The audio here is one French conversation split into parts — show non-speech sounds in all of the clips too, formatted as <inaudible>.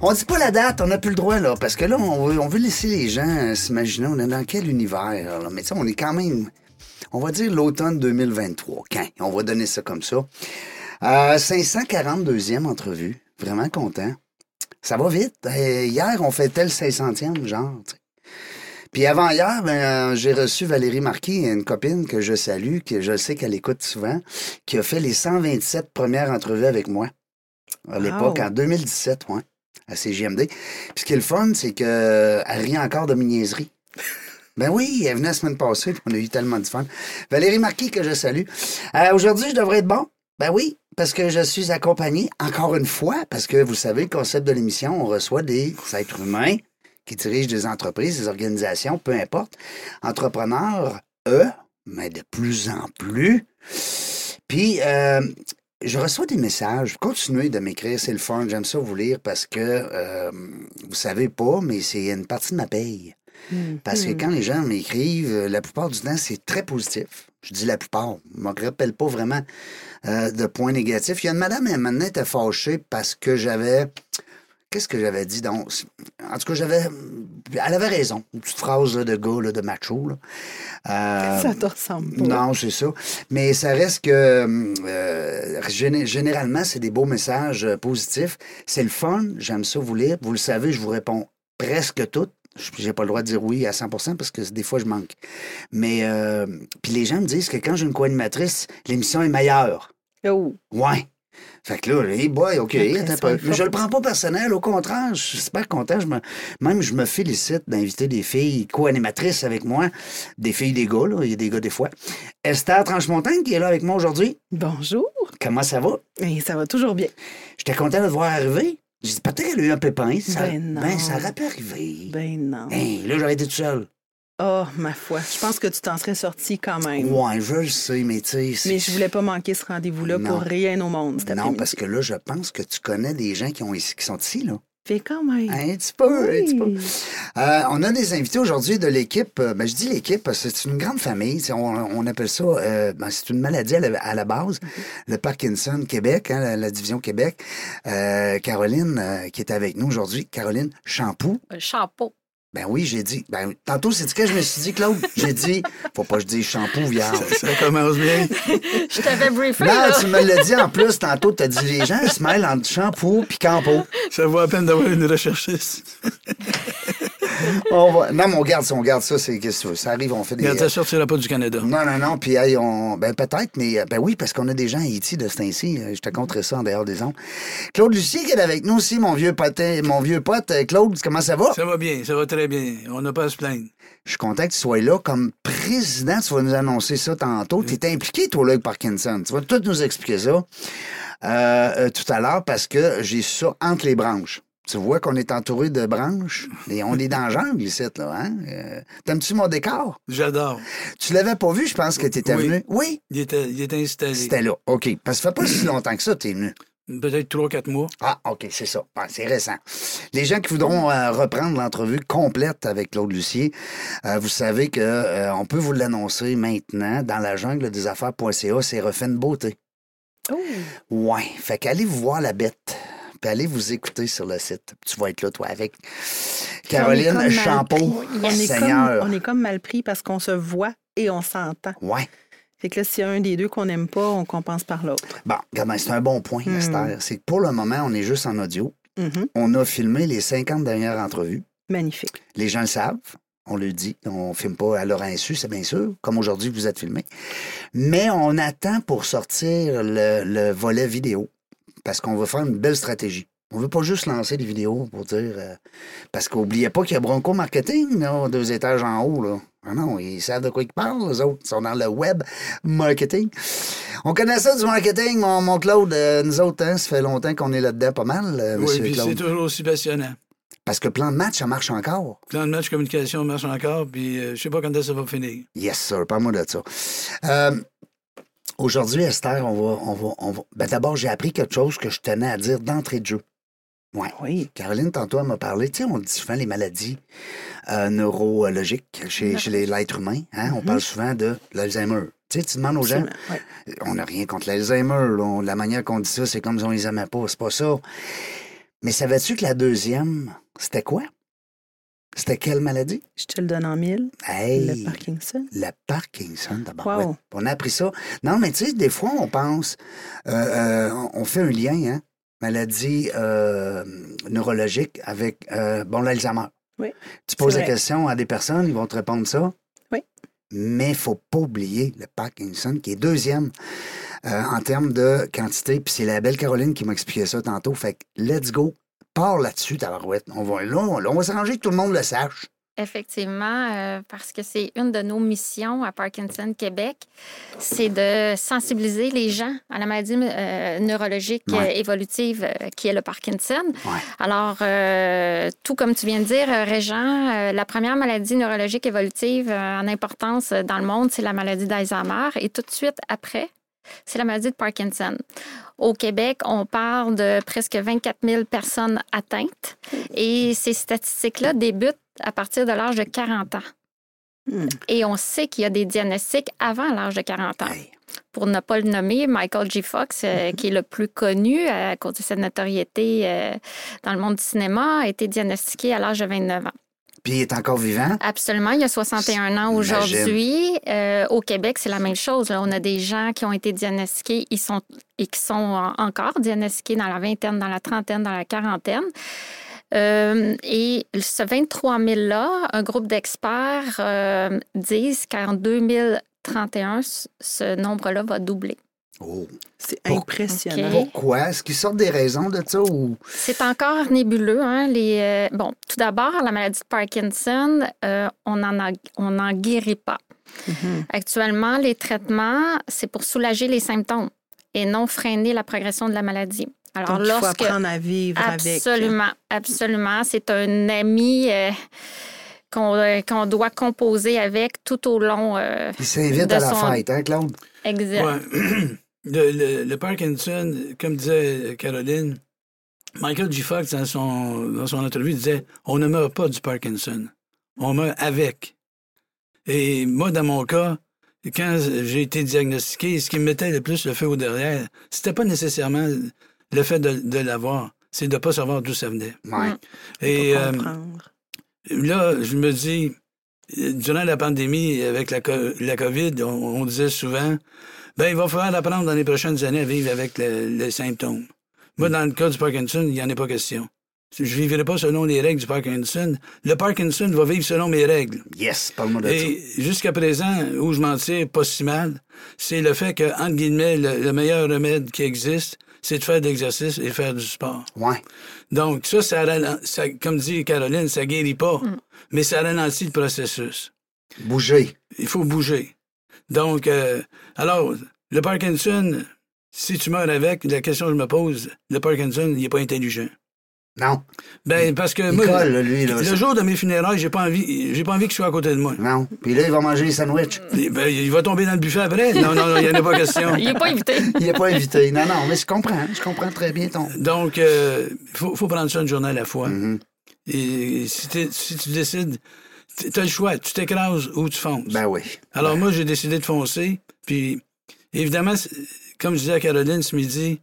on dit pas la date, on n'a plus le droit, là, parce que là, on veut, on veut laisser les gens euh, s'imaginer on est dans quel univers. Là. Mais tu sais, on est quand même, on va dire l'automne 2023. Quand? On va donner ça comme ça. Euh, 542e entrevue. Vraiment content. Ça va vite. Euh, hier, on fêtait le 500e, genre. t'sais. Puis avant hier, ben, euh, j'ai reçu Valérie Marquis, une copine que je salue, que je sais qu'elle écoute souvent, qui a fait les 127 premières entrevues avec moi. À l'époque, en 2017, ouais, à CGMD. Puis ce qui est le fun, c'est qu'elle rit encore de mes niaiseries. <laughs> Ben oui, elle venait la semaine passée, puis on a eu tellement de fun. Valérie Marquis, que je salue. Euh, Aujourd'hui, je devrais être bon? Ben oui, parce que je suis accompagné, encore une fois, parce que vous savez, le concept de l'émission, on reçoit des êtres humains qui dirigent des entreprises, des organisations, peu importe. Entrepreneurs, eux, mais de plus en plus. Puis, euh, je reçois des messages. Continuez de m'écrire, c'est le fun. J'aime ça vous lire parce que, euh, vous savez pas, mais c'est une partie de ma paye. Parce que quand les gens m'écrivent, euh, la plupart du temps, c'est très positif. Je dis la plupart. Je ne me rappelle pas vraiment euh, de points négatifs. Il y a une madame, elle maintenant était fâchée parce que j'avais. Qu'est-ce que j'avais dit donc? En tout cas, j'avais. Elle avait raison. Une petite phrase là, de gars, là, de macho. Là. Euh, Ça te ressemble pas. non, c'est ça. Mais ça reste que euh, géné- généralement, c'est des beaux messages euh, positifs. C'est le fun. J'aime ça vous lire. Vous le savez, je vous réponds presque toutes. Je- J'ai pas le droit de dire oui à 100 parce que des fois, je manque. Mais euh, puis les gens me disent que quand j'ai une co-animatrice, l'émission est meilleure. Oh. Ouais. Fait que là, hey boy, OK. Attends Mais je le prends pas personnel, au contraire, je suis super content. Je me, même, je me félicite d'inviter des filles co-animatrices avec moi, des filles, des gars, là. Il y a des gars des fois. Esther Tranche-Montagne qui est là avec moi aujourd'hui. Bonjour. Comment ça va? Et ça va toujours bien. J'étais content de te voir arriver. J'ai dit, peut-être qu'elle a eu un pépin. Ça, Ben non. ça aurait pu arriver. Ben non. Hey, là, j'aurais été tout seul. Oh, ma foi. Je pense que tu t'en serais sorti quand même. Ouais, je le sais, mais tu sais. Mais je voulais pas manquer ce rendez-vous-là pour rien au monde cet Non, parce que là, je pense que tu connais des gens qui, ont ici, qui sont ici, là. Fais quand même. Un petit peu, un petit peu. Oui. Euh, on a des invités aujourd'hui de l'équipe. Euh, Ben, je dis l'équipe parce que c'est une grande famille. C'est- On, on appelle ça, euh, ben, c'est une maladie à la, à la base. Le Parkinson Québec, hein, la, la division Québec. Euh, Caroline, euh, qui est avec nous aujourd'hui. Caroline Champoux. Un chapeau. Ben oui, j'ai dit. Ben, tantôt, c'est ce que je me suis dit, Claude. J'ai dit, faut pas que je dise shampoo, viande. Ça commence bien. Je t'avais briefé, Non, là. tu me l'as dit en plus tantôt. T'as dit, les gens se mêlent entre shampoo puis campo. Ça vaut la peine d'avoir une recherchiste. On va... Non, mais on garde ça, on garde ça. C'est, qu'est-ce que tu veux? Ça arrive, on fait des. Regarde, ça sortira pas du Canada. Non, non, non. Puis, hey, on... ben, peut-être, mais euh, ben oui, parce qu'on a des gens à Haïti de ce temps-ci. Euh, Je te compterai ça en dehors des ondes. Claude Lucie qui est avec nous aussi, mon vieux pote. Mon vieux pote. Euh, Claude, comment ça va? Ça va bien, ça va très bien. On n'a pas à se plaindre. Je suis content que tu sois là comme président. Tu vas nous annoncer ça tantôt. Tu es impliqué, toi, là, avec Parkinson. Tu vas tout nous expliquer ça euh, euh, tout à l'heure parce que j'ai ça entre les branches. Tu vois qu'on est entouré de branches et on est dans la jungle ici, là. Hein? Euh, T'aimes-tu mon décor? J'adore. Tu l'avais pas vu, je pense que tu étais Oui. venu. Oui, Il était, il était installé. c'était là. OK. Parce que ça fait pas si longtemps que ça, tu es venu. Peut-être trois, quatre mois. Ah, OK, c'est ça. Ah, c'est récent. Les gens qui voudront euh, reprendre l'entrevue complète avec Claude Lucier, euh, vous savez que euh, on peut vous l'annoncer maintenant dans la jungle des affaires.ca, c'est refait une beauté. Oh. Ouais. Fait qu'allez vous voir la bête. Puis allez vous écouter sur le site. Tu vas être là, toi, avec Caroline Champeau. On est, Seigneur. comme, on est comme mal pris parce qu'on se voit et on s'entend. Ouais. Fait que là, s'il y a un des deux qu'on n'aime pas, on compense par l'autre. Bon, c'est un bon point, Hmm. Esther. C'est que pour le moment, on est juste en audio. Mhm. On a filmé les 50 dernières entrevues. Magnifique. Les gens le savent. On le dit. On ne filme pas à leur insu, c'est bien sûr. Comme aujourd'hui, vous êtes filmé. Mais on attend pour sortir le, le volet vidéo. Parce qu'on veut faire une belle stratégie. On veut pas juste lancer des vidéos pour dire. euh, parce qu'oubliez pas qu'il y a Bronco Marketing, là, deux étages en haut. Là. Ah non, ils savent de quoi ils parlent, les autres. Ils sont dans le web marketing. On connaît ça du marketing, mon, mon Claude. euh, nous autres, hein, ça fait longtemps qu'on est là-dedans pas mal, euh, Oui, puis c'est toujours aussi passionnant. Parce que plan de match, ça marche encore. Plan de match communication marche encore, puis euh, je sais pas quand ça va finir. Yes, sir. Parle-moi de ça. Euh, Aujourd'hui, Esther, on va. On va, on va... Ben, D'abord, j'ai appris quelque chose que je tenais à dire d'entrée de jeu. Ouais. Oui. Caroline, tantôt, elle m'a parlé. Tu sais, on dit souvent les maladies euh, neurologiques chez, chez les- l'être humain. Hein? On parle souvent de l'Alzheimer. Tu sais, tu demandes aux gens, ouais. on n'a rien contre l'Alzheimer. La manière qu'on dit ça, c'est comme si on les aimait pas. C'est pas ça. Mais savais-tu que la deuxième, c'était quoi? C'était quelle maladie? Je te le donne en mille. Hey! Le Parkinson. Le Parkinson, d'abord. Wow. Ouais. On a appris ça. Non, mais tu sais, des fois, on pense, euh, euh, on fait un lien, hein, maladie euh, neurologique avec, bon, l'Alzheimer. Oui. Tu poses la question à des personnes, ils vont te répondre ça. Oui. Mais il faut pas oublier le Parkinson, qui est deuxième en termes de quantité. Puis c'est la belle Caroline qui m'a expliqué ça tantôt. Fait que, let's go. Là-dessus, tabarouette. On va, là, on, là, on va s'arranger que tout le monde le sache. Effectivement, euh, parce que c'est une de nos missions à Parkinson Québec, c'est de sensibiliser les gens à la maladie euh, neurologique Ouais. euh, évolutive qui est le Parkinson. Ouais. Alors, tout comme tu viens de dire, Régent, la première maladie neurologique évolutive en importance dans le monde, c'est la maladie d'Alzheimer. Et tout de suite après, c'est la maladie de Parkinson. Au Québec, on parle de presque 24 000 personnes atteintes. Et ces statistiques-là débutent à partir de l'âge de 40 ans. Hmm. Et on sait qu'il y a des diagnostics avant l'âge de 40 ans. Hey. Pour ne pas le nommer, Michael J. Fox, euh, <laughs> qui est le plus connu euh, à cause de sa notoriété euh, dans le monde du cinéma, a été diagnostiqué à l'âge de 29 ans. Puis il est encore vivant. Absolument, il y a 61 ans aujourd'hui. Euh, au Québec, c'est la même chose. là. On a des gens qui ont été diagnostiqués ils sont, et qui sont en- encore diagnostiqués dans la vingtaine, dans la trentaine, dans la quarantaine. Euh, et ce 23 000-là, un groupe d'experts euh, disent qu'en 2031, ce- ce nombre-là va doubler. Oh. C'est impressionnant. Pourquoi? Est-ce qu'ils sortent des raisons de ça ou? C'est encore nébuleux. Hein, les, euh, bon, tout d'abord, la maladie de Parkinson, euh, on n'en a- on n'en guérit pas. Mhm. Actuellement, les traitements, c'est pour soulager les symptômes et non freiner la progression de la maladie. Alors, Donc, il faut lorsque. apprendre à vivre avec. Absolument, absolument. C'est un ami euh, qu'on euh, qu'on doit composer avec tout au long. euh, Ils s'invitent de à la son- fête, hein, Claude? exact. Ouais. <clears throat> le, le- le Parkinson, comme disait Caroline, Michael J. Fox, dans son, dans son entrevue, disait On ne meurt pas du Parkinson, on meurt avec. Et moi, dans mon cas, quand j'ai été diagnostiqué, ce qui me mettait le plus le feu au derrière, c'était pas nécessairement le fait de, de l'avoir, c'est de ne pas savoir d'où ça venait. Ouais. Et euh, comprendre. là, je me dis, durant la pandémie, avec la, co- la COVID, on, on disait souvent, ben, il va falloir apprendre dans les prochaines années à vivre avec le- les symptômes. Moi, dans le cas du Parkinson, il n'y en a pas question. Je ne vivrai pas selon les règles du Parkinson. Le Parkinson va vivre selon mes règles. Yes, parle-moi de Et jusqu'à présent, où je m'en tire pas si mal, c'est le fait que, entre guillemets, le, le meilleur remède qui existe, c'est de faire de l'exercice et de faire du sport. Ouais. Donc, ça, ça, ça- comme dit Caroline, ça guérit pas, mais ça ralentit le processus. Bouger. Il faut bouger. Donc, euh, alors, le Parkinson, si tu meurs avec, la question que je me pose, le Parkinson, il n'est pas intelligent. Non. Ben, parce que Il moi, colle, lui, là. le ça- jour de mes funérailles, j'ai pas envie, j'ai pas envie qu'il soit à côté de moi. Non. Puis là, il va manger les sandwichs. Ben, il va tomber dans le buffet après. Non, non, non, il n'y en a pas question. <laughs> Il n'est pas invité. <laughs> Il n'est pas invité. Non, non, mais je comprends. Je comprends très bien ton. Donc, il faut, faut prendre ça une journée à la fois. Mhm. Et si, t'es- si tu décides, tu as le choix, tu t'écrases ou tu fonces. Ben oui. Alors moi, j'ai décidé de foncer. Puis, évidemment, comme je disais à Caroline ce midi,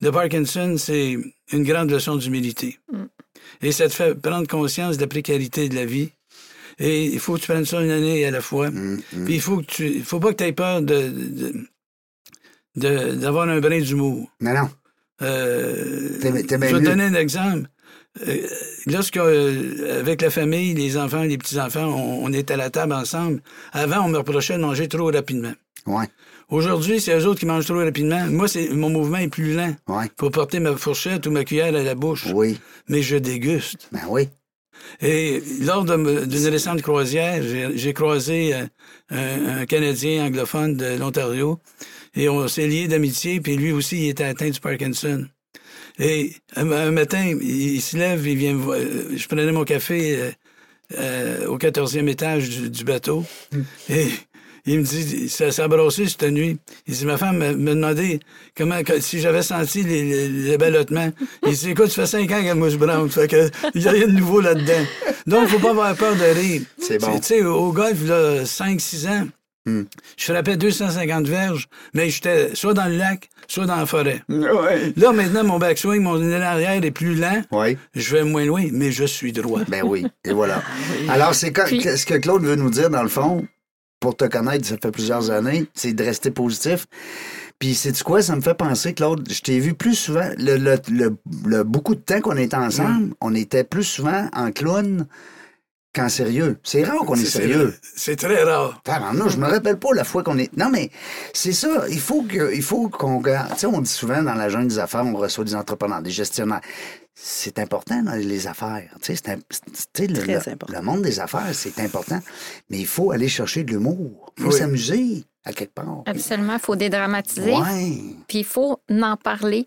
le Parkinson, c'est une grande leçon d'humilité. Mm. Et ça te fait prendre conscience de la précarité de la vie. Et il faut que tu prennes ça une année à la fois. Mm, mm. Puis il faut que tu, il faut pas que tu aies peur de, d'avoir un brin d'humour. Non, non. Euh, t'es je bien vais te donner un exemple. Euh, lorsque, euh, avec la famille, les enfants, les petits-enfants, on, on est à la table ensemble, avant, on me reprochait de manger trop rapidement. Ouais. Aujourd'hui, c'est eux autres qui mangent trop rapidement. Moi, c'est, mon mouvement est plus lent. Ouais. faut porter ma fourchette ou ma cuillère à la bouche. Oui. Mais je déguste. Ben oui. Et lors d'une récente croisière, j'ai, croisé euh, un, un Canadien anglophone de l'Ontario et on s'est liés d'amitié, puis lui aussi, il était atteint du Parkinson. Et un, un matin, il, il se lève, il vient me voir. euh, Je prenais mon café euh, euh, au 14e étage du, du bateau. Et il me dit, ça s'est brassé cette nuit. Il dit, ma femme me, demandait comment, si j'avais senti les, les, les ballottements. Il dit, écoute, ça fait cinq ans qu'elle mouche brown. Fait que, il n'y a rien de nouveau là-dedans. Donc, faut pas avoir peur de rire. C'est bon. Tu sais, au golf, là, 5-6 ans, Hmm. je frappais 250 verges, mais j'étais soit dans le lac, soit dans la forêt. Ouais. Là, maintenant, mon backswing, mon élan arrière est plus lent. Oui. Je vais moins loin, mais je suis droit. Ben oui, et voilà. <laughs> Alors, c'est quand- Puis- ce que Claude veut nous dire, dans le fond, pour te connaître, ça fait plusieurs années, c'est de rester positif. Puis, sais-tu quoi? Ça me fait penser, Claude, je t'ai vu plus souvent, le, le- le- le- beaucoup de temps qu'on était ensemble, on était plus souvent en clown qu'en sérieux. C'est rare qu'on est, sérieux. C'est très rare. Non, je me rappelle pas la fois qu'on est. Non, mais c'est ça. Il faut que, il faut qu'on regarde. Tu sais, on dit souvent dans la jungle des affaires, on reçoit des entrepreneurs, des gestionnaires. C'est important dans les affaires. Tu sais, c'est un- c'est- tu sais, le, le- important. le monde des affaires, c'est important. Mais il faut aller chercher de l'humour. Il faut Oui. s'amuser à quelque part. Absolument, il faut dédramatiser. Ouais. Puis il faut en parler.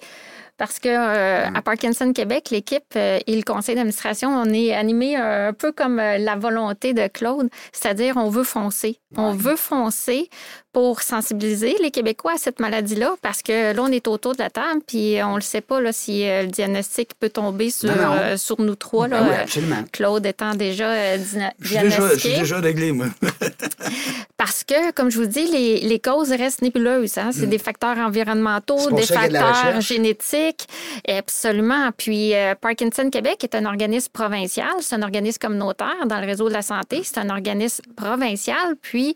Parce que euh, Mm. à Parkinson Québec, l'équipe euh, et le conseil d'administration, on est animé un peu comme euh, la volonté de Claude, c'est-à-dire on veut foncer. On veut foncer pour sensibiliser les Québécois à cette maladie-là, parce que là, on est autour de la table, puis on le sait pas là, si euh, le diagnostic peut tomber sur, Non, non. euh, sur nous trois. Là, Ben oui, absolument. Claude étant déjà euh, dina- Je suis déjà, diagnostiqué. réglé, moi. <laughs> Parce que, comme je vous dis, les, les causes restent nébuleuses. Hein? C'est des facteurs environnementaux, des de facteurs génétiques. Absolument. Puis euh, Parkinson Québec est un organisme provincial. C'est un organisme communautaire dans le réseau de la santé. C'est un organisme provincial. Puis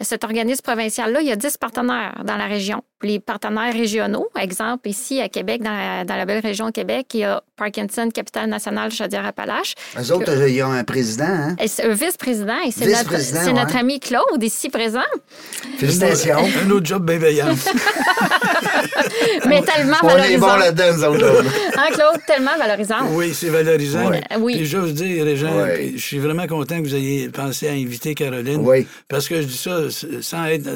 cet organisme provincial-là, il y a 10 partenaires dans la région. Les partenaires régionaux, exemple, ici à Québec, dans la, dans la belle région de Québec, il y a Parkinson, capitale nationale Chaudière-Appalaches. Eux autres, euh, ils ont un président, hein? Un vice-président, et c'est notre, Vice-président, c'est notre ouais. ami Claude, ici présent. Félicitations. Un autre job bienveillant. <laughs> Mais tellement On est bon valorisant. là-dedans, nous autres. là. Hein, Claude? Tellement valorisant. Oui, c'est valorisant. Euh, oui. Puis j'ose dire, les gens, je suis vraiment content que vous ayez pensé à inviter Caroline. Oui. Parce que je dis ça sans être euh,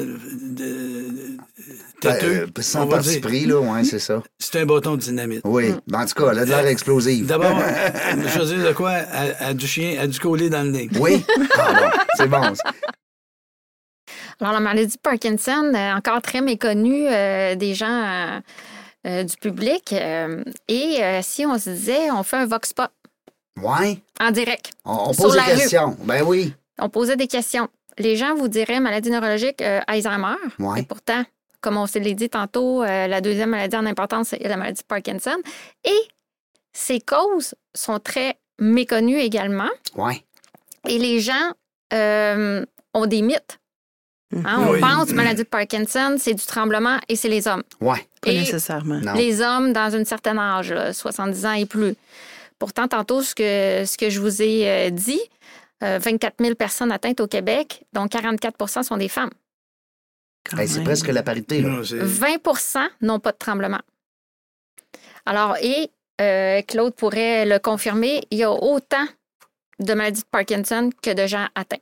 têteux. Ben, sans on va parti là, ouais, c'est ça. C'est un bâton de dynamite. Oui. En tout cas, elle a de l'air explosive. D'abord, <laughs> je veux dire de quoi? À, à du chien, à du collier dans le nez. Oui? Ah bon, c'est bon. Alors, la maladie de Parkinson, euh, encore très méconnue euh, des gens euh, euh, du public. euh, et euh, si on se disait, on fait un vox pop Ouais. en direct, On, on pose des rue. questions. Ben oui. on posait des questions. Les gens vous diraient maladie neurologique euh, Alzheimer. Ouais. Et pourtant, comme on se l'a dit tantôt, euh, la deuxième maladie en importance, c'est la maladie de Parkinson. Et ces causes sont très méconnues également. Ouais. Et les gens euh, ont des mythes. Hein, on Oui. pense maladie de Parkinson, c'est du tremblement et c'est les hommes. Ouais. Pas Et nécessairement. Non. les hommes dans un certain âge, là, 70 ans et plus. Pourtant, tantôt, ce que, ce que je vous ai euh, dit, euh, 24 000 personnes atteintes au Québec, dont 44% sont des femmes. Ben, c'est presque la parité, là. Non, c'est- 20% n'ont pas de tremblement. Alors, et euh, Claude pourrait le confirmer, il y a autant de maladies de Parkinson que de gens atteints.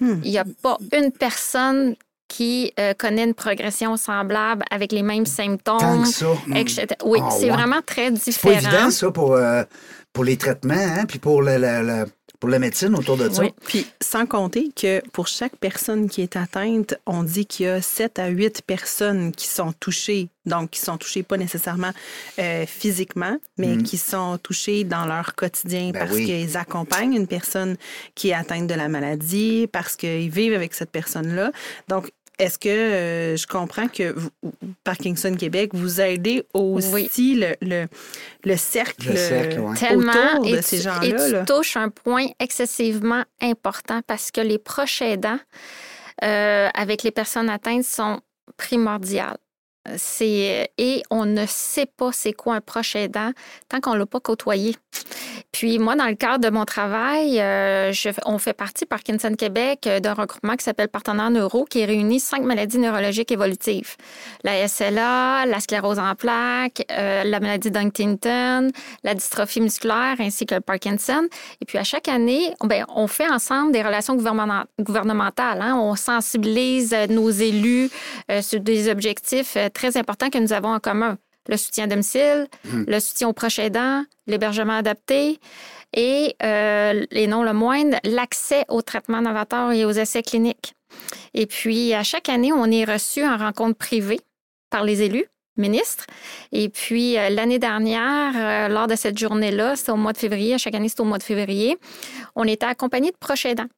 Hmm. Il n'y a pas une personne qui euh, connaît une progression semblable avec les mêmes symptômes. Tant que ça. etc. Oui, Ah, c'est ouais. vraiment très C'est pas différent. évident, ça, pour, euh, pour les traitements, hein, puis pour pour la médecine autour de ça. Oui. Puis, sans compter que pour chaque personne qui est atteinte, on dit qu'il y a 7 à 8 personnes qui sont touchées, donc qui sont touchées pas nécessairement euh, physiquement, mais Mhm. qui sont touchées dans leur quotidien Ben parce oui. qu'ils accompagnent une personne qui est atteinte de la maladie, parce qu'ils vivent avec cette personne-là. Donc, est-ce que euh, je comprends que vous- Parkinson Québec, vous aidez aussi le, le, le cercle, Le cercle, ouais. Tellement. autour de et ces gens-là? et tu là? touches un point excessivement important parce que les proches aidants euh, avec les personnes atteintes sont primordiales. C'est, et on ne sait pas c'est quoi un proche aidant tant qu'on ne l'a pas côtoyé. Puis moi, dans le cadre de mon travail, euh, on fait partie, Parkinson Québec, euh, d'un regroupement qui s'appelle Partenaires Neuro, qui réunit cinq maladies neurologiques évolutives. La SLA, la sclérose en plaques, euh, la maladie d'Huntington, la dystrophie musculaire ainsi que le Parkinson. Et puis à chaque année, ben, on fait ensemble des relations gouvernementa- gouvernementales. hein. On sensibilise euh, nos élus euh, sur des objectifs euh, très importants que nous avons en commun. le soutien à domicile, le soutien aux proches aidants, l'hébergement adapté et, euh, et non le moindre, l'accès aux traitements novateurs et aux essais cliniques. Et puis, à chaque année, on est reçu en rencontre privée par les élus ministres. Et puis, euh, l'année dernière, euh, lors de cette journée-là, c'était au mois de février, à chaque année, c'est au mois de février, on était accompagné de proches aidants,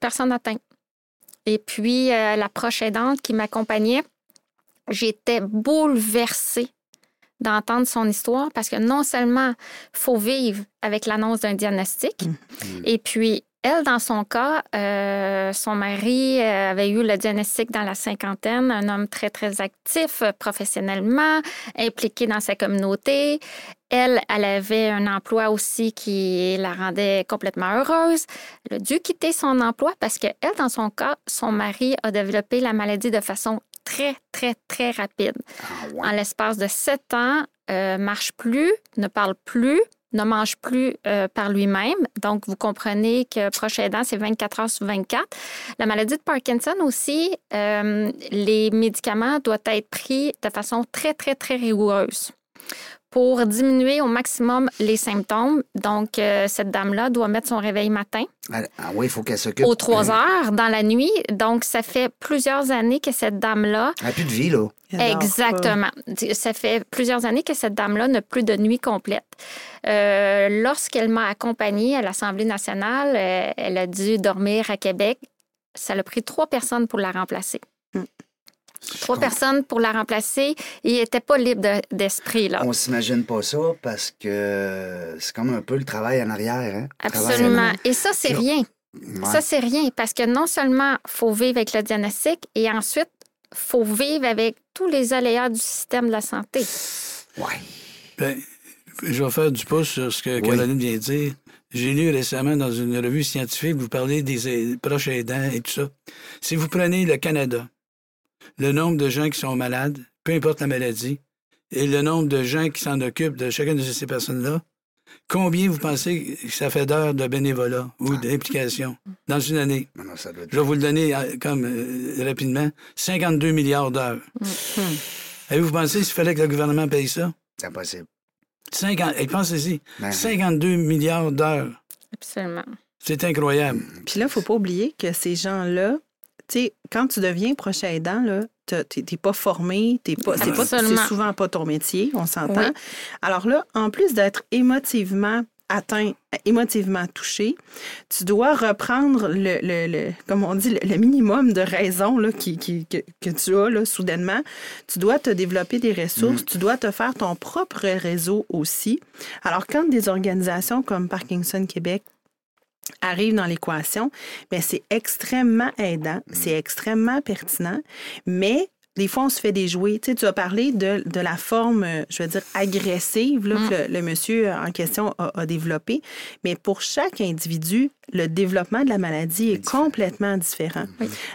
personnes atteintes. Et puis, euh, la proche aidante qui m'accompagnait, j'étais bouleversée d'entendre son histoire parce que non seulement faut vivre avec l'annonce d'un diagnostic, et puis elle, dans son cas, euh, son mari euh, avait eu le diagnostic dans la cinquantaine, un homme très, très actif euh, professionnellement, impliqué dans sa communauté. Elle, elle avait un emploi aussi qui la rendait complètement heureuse. Elle a dû quitter son emploi parce que elle, dans son cas, son mari a développé la maladie de façon très, très, très rapide. Ah, En l'espace de sept ans, euh, marche plus, ne parle plus, ne mange plus euh, par lui-même. Donc, vous comprenez que proche aidant, c'est 24 heures sur 24. La maladie de Parkinson aussi, euh, les médicaments doivent être pris de façon très, très, très rigoureuse pour diminuer au maximum les symptômes. Donc, euh, cette dame-là doit mettre son réveil matin Ah ah oui, il faut qu'elle s'occupe. aux 3 heures dans la nuit. Donc, ça fait plusieurs années que cette dame-là Elle n'a plus de vie, là. Exactement. Ça fait plusieurs années que cette dame-là n'a plus de nuit complète. Euh, Lorsqu'elle m'a accompagnée à l'Assemblée nationale, euh, elle a dû dormir à Québec. Ça a pris trois personnes pour la remplacer. Trois personnes pour la remplacer. Il n'était pas libre de- d'esprit, là. On s'imagine pas ça parce que c'est comme un peu le travail en arrière. Hein? Absolument. Et ça, c'est rien. en- Ça, c'est rien parce que non seulement faut vivre avec le diagnostic et ensuite, faut vivre avec tous les aléas du système de la santé. Ouais. Ben, je vais faire du pouce sur ce que Oui. Caroline vient de dire. J'ai lu récemment dans une revue scientifique, vous parlez des proches aidants et tout ça. Si vous prenez le Canada, le nombre de gens qui sont malades, peu importe la maladie, et le nombre de gens qui s'en occupent de chacune de ces personnes-là, combien vous pensez que ça fait d'heures de bénévolat ou d'implication dans une année? Non, non, ça doit être- Je vais vous le donner euh, comme euh, rapidement. 52 milliards d'heures. Avez-vous pensé s'il fallait que le gouvernement paye ça? C'est impossible. 50, et pensez-y, Ben, 52 milliards d'heures. Absolument. C'est incroyable. Puis là, il ne faut pas oublier que ces gens-là, sais, quand tu deviens proche aidant, là, t'es pas formé, t'es pas, c'est pas, c'est Absolument. souvent pas ton métier, on s'entend. Oui. Alors là, en plus d'être émotivement atteint, émotivement touché, tu dois reprendre le, le, le- comme on dit, le, le minimum de raison là, qui, qui- que, que tu as là, soudainement. Tu dois te développer des ressources, tu dois te faire ton propre réseau aussi. Alors, quand des organisations comme Parkinson Québec arrivent dans l'équation, ben c'est extrêmement aidant, c'est extrêmement pertinent, mais des fois, on se fait déjouer. Tu sais, tu as parlé de, de la forme, euh, je veux dire, agressive là, que le, le monsieur en question a, a développé. Mais pour chaque individu, le développement de la maladie est complètement différent.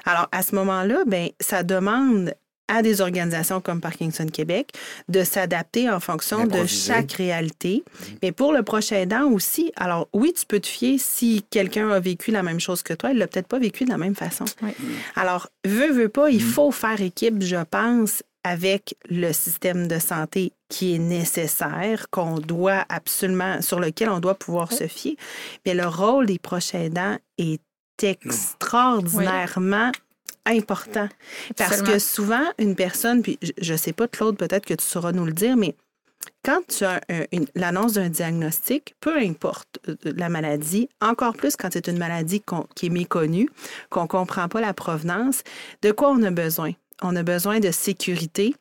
Alors, à ce moment-là, ben, ça demande à des organisations comme Parkinson Québec de s'adapter en fonction de chaque réalité. Mais pour le prochain aidant aussi, alors oui, tu peux te fier si quelqu'un a vécu la même chose que toi, il l'a peut-être pas vécu de la même façon. Oui. Alors, veut, veut pas, il faut faire équipe, je pense, avec le système de santé qui est nécessaire, qu'on doit absolument, sur lequel on doit pouvoir se fier. Mais le rôle des prochains aidants est extraordinairement important. Parce Absolument. que souvent, une personne, puis je- je sais pas, Claude, peut-être que tu sauras nous le dire, mais quand tu as l'annonce d'un diagnostic, peu importe euh, la maladie, encore plus quand c'est une maladie qui est méconnue, qu'on ne comprend pas la provenance, de quoi on a besoin? On a besoin de sécurité,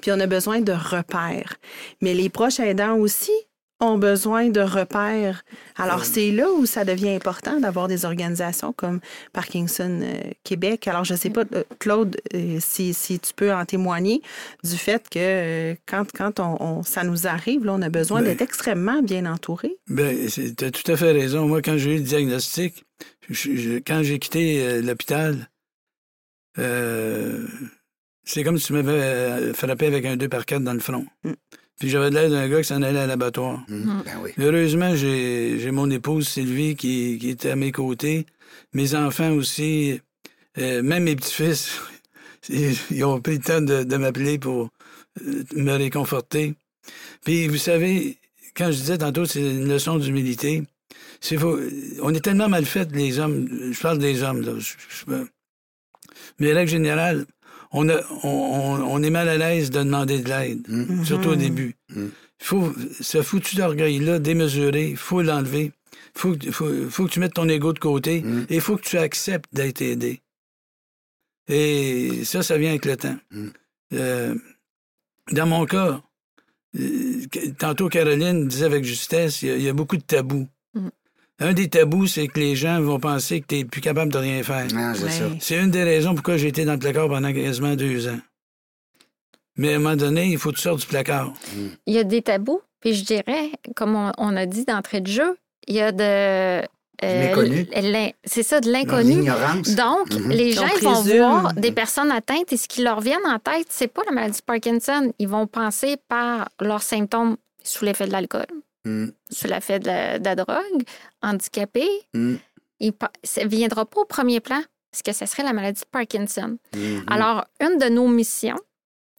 puis on a besoin de repères. Mais les proches aidants aussi ont besoin de repères. Alors, c'est là où ça devient important d'avoir des organisations comme Parkinson euh, Québec. Alors, je ne sais pas, euh, Claude, euh, si, si tu peux en témoigner du fait que quand, quand on, on- ça nous arrive, là, on a besoin Ben. d'être extrêmement bien entouré. Ben, tu as tout à fait raison. Moi, quand j'ai eu le diagnostic, je- je- quand j'ai quitté l'hôpital, c'est comme si tu m'avais frappé avec un 2 par 4 dans le front. Mm. Puis j'avais l'air d'un gars qui s'en allait à l'abattoir. Hum, Ben oui. Heureusement, j'ai j'ai mon épouse Sylvie qui, qui était à mes côtés. Mes enfants aussi, euh, même mes petits-fils, <laughs> ils ont pris le temps de, de m'appeler pour euh, me réconforter. Puis, vous savez, quand je disais tantôt, c'est une leçon d'humilité. C'est faux. On est tellement mal fait, les hommes. Je parle des hommes, là. Je- je- mais règle générale, on, a, on, on- on est mal à l'aise de demander de l'aide, Mm. surtout au début. Mm. faut, ce foutu d'orgueil-là, démesuré, il faut l'enlever. Il faut, que- faut, faut que tu mettes ton ego de côté Mm. et il faut que tu acceptes d'être aidé. Et ça, ça vient avec le temps. Euh, dans mon cas, euh, tantôt Caroline disait avec justesse, il y a- il y, a beaucoup de tabous. Un des tabous, c'est que les gens vont penser que tu n'es plus capable de rien faire. Ah, c'est une des raisons pourquoi j'ai été dans le placard pendant quasiment deux ans. Mais à un moment donné, il faut que tu sortes du placard. Il y a des tabous, puis je dirais, comme on, on a dit d'entrée de jeu, il y a de. L'inconnu. l'in- C'est ça, de l'inconnu. L'ignorance. Donc, Mhm. les gens ils vont voir des personnes atteintes et ce qui leur vient en tête, c'est pas la maladie de Parkinson. Ils vont penser par leurs symptômes sous l'effet de l'alcool, Mm. de la, de la drogue, handicapés. Mm. Ça ne viendra pas au premier plan, ce que ce serait la maladie de Parkinson. Mhm. Alors, une de nos missions,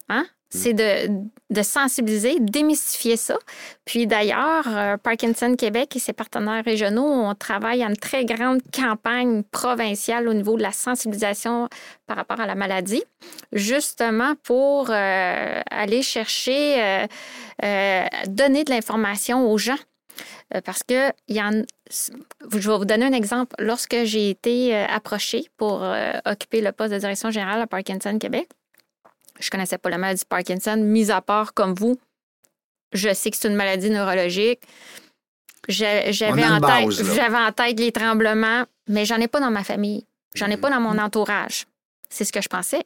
hein, c'est de, sensibiliser, démystifier ça. Puis d'ailleurs, euh, Parkinson Québec et ses partenaires régionaux, on travaille à une très grande campagne provinciale au niveau de la sensibilisation par rapport à la maladie, justement pour euh, aller chercher, euh, donner de l'information aux gens. Parce que il y en, je vais vous donner un exemple. Lorsque j'ai été approchée pour occuper le poste de direction générale à Parkinson Québec, je connaissais pas la maladie de Parkinson, mis à part comme vous. Je sais que c'est une maladie neurologique. J'avais en, tête- base, là. j'avais en tête les tremblements, mais j'en ai pas dans ma famille. J'en ai pas dans mon entourage. C'est ce que je pensais.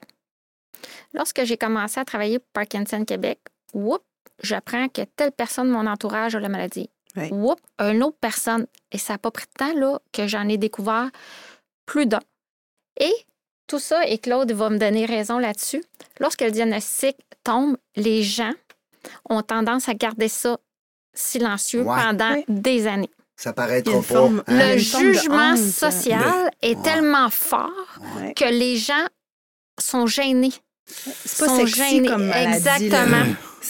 Lorsque j'ai commencé à travailler pour Parkinson Québec, whoop, j'apprends que telle personne de mon entourage a la maladie. Whoop, une autre personne. Et ça n'a pas pris de temps là, que j'en ai découvert plus d'un. Et tout ça, et Claude va me donner raison là-dessus, lorsque le diagnostic tombe, les gens ont tendance à garder ça silencieux Ouais. pendant Oui. des années. Ça une pas. forme- hein? Le jugement honte. social est Ouais. tellement fort Ouais. que les gens sont gênés. C'est pas sont sexy gênés. comme maladie. Exactement.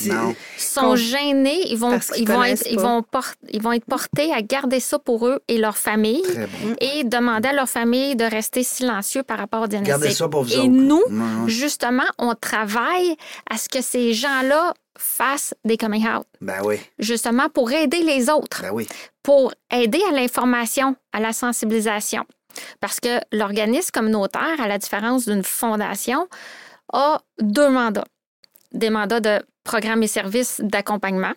Non. sont gênés, ils vont, ils, vont être, ils, vont ils vont être portés à garder ça pour eux et leur famille Très bon. et demander à leur famille de rester silencieux par rapport au diagnostic. Gardez ça pour vous et autres. nous, justement, on travaille à ce que ces gens-là fassent des coming out, Ben oui, justement pour aider les autres, ben oui. pour aider à l'information, à la sensibilisation. Parce que l'organisme communautaire, à la différence d'une fondation, a deux mandats. Des mandats de programmes et services d'accompagnement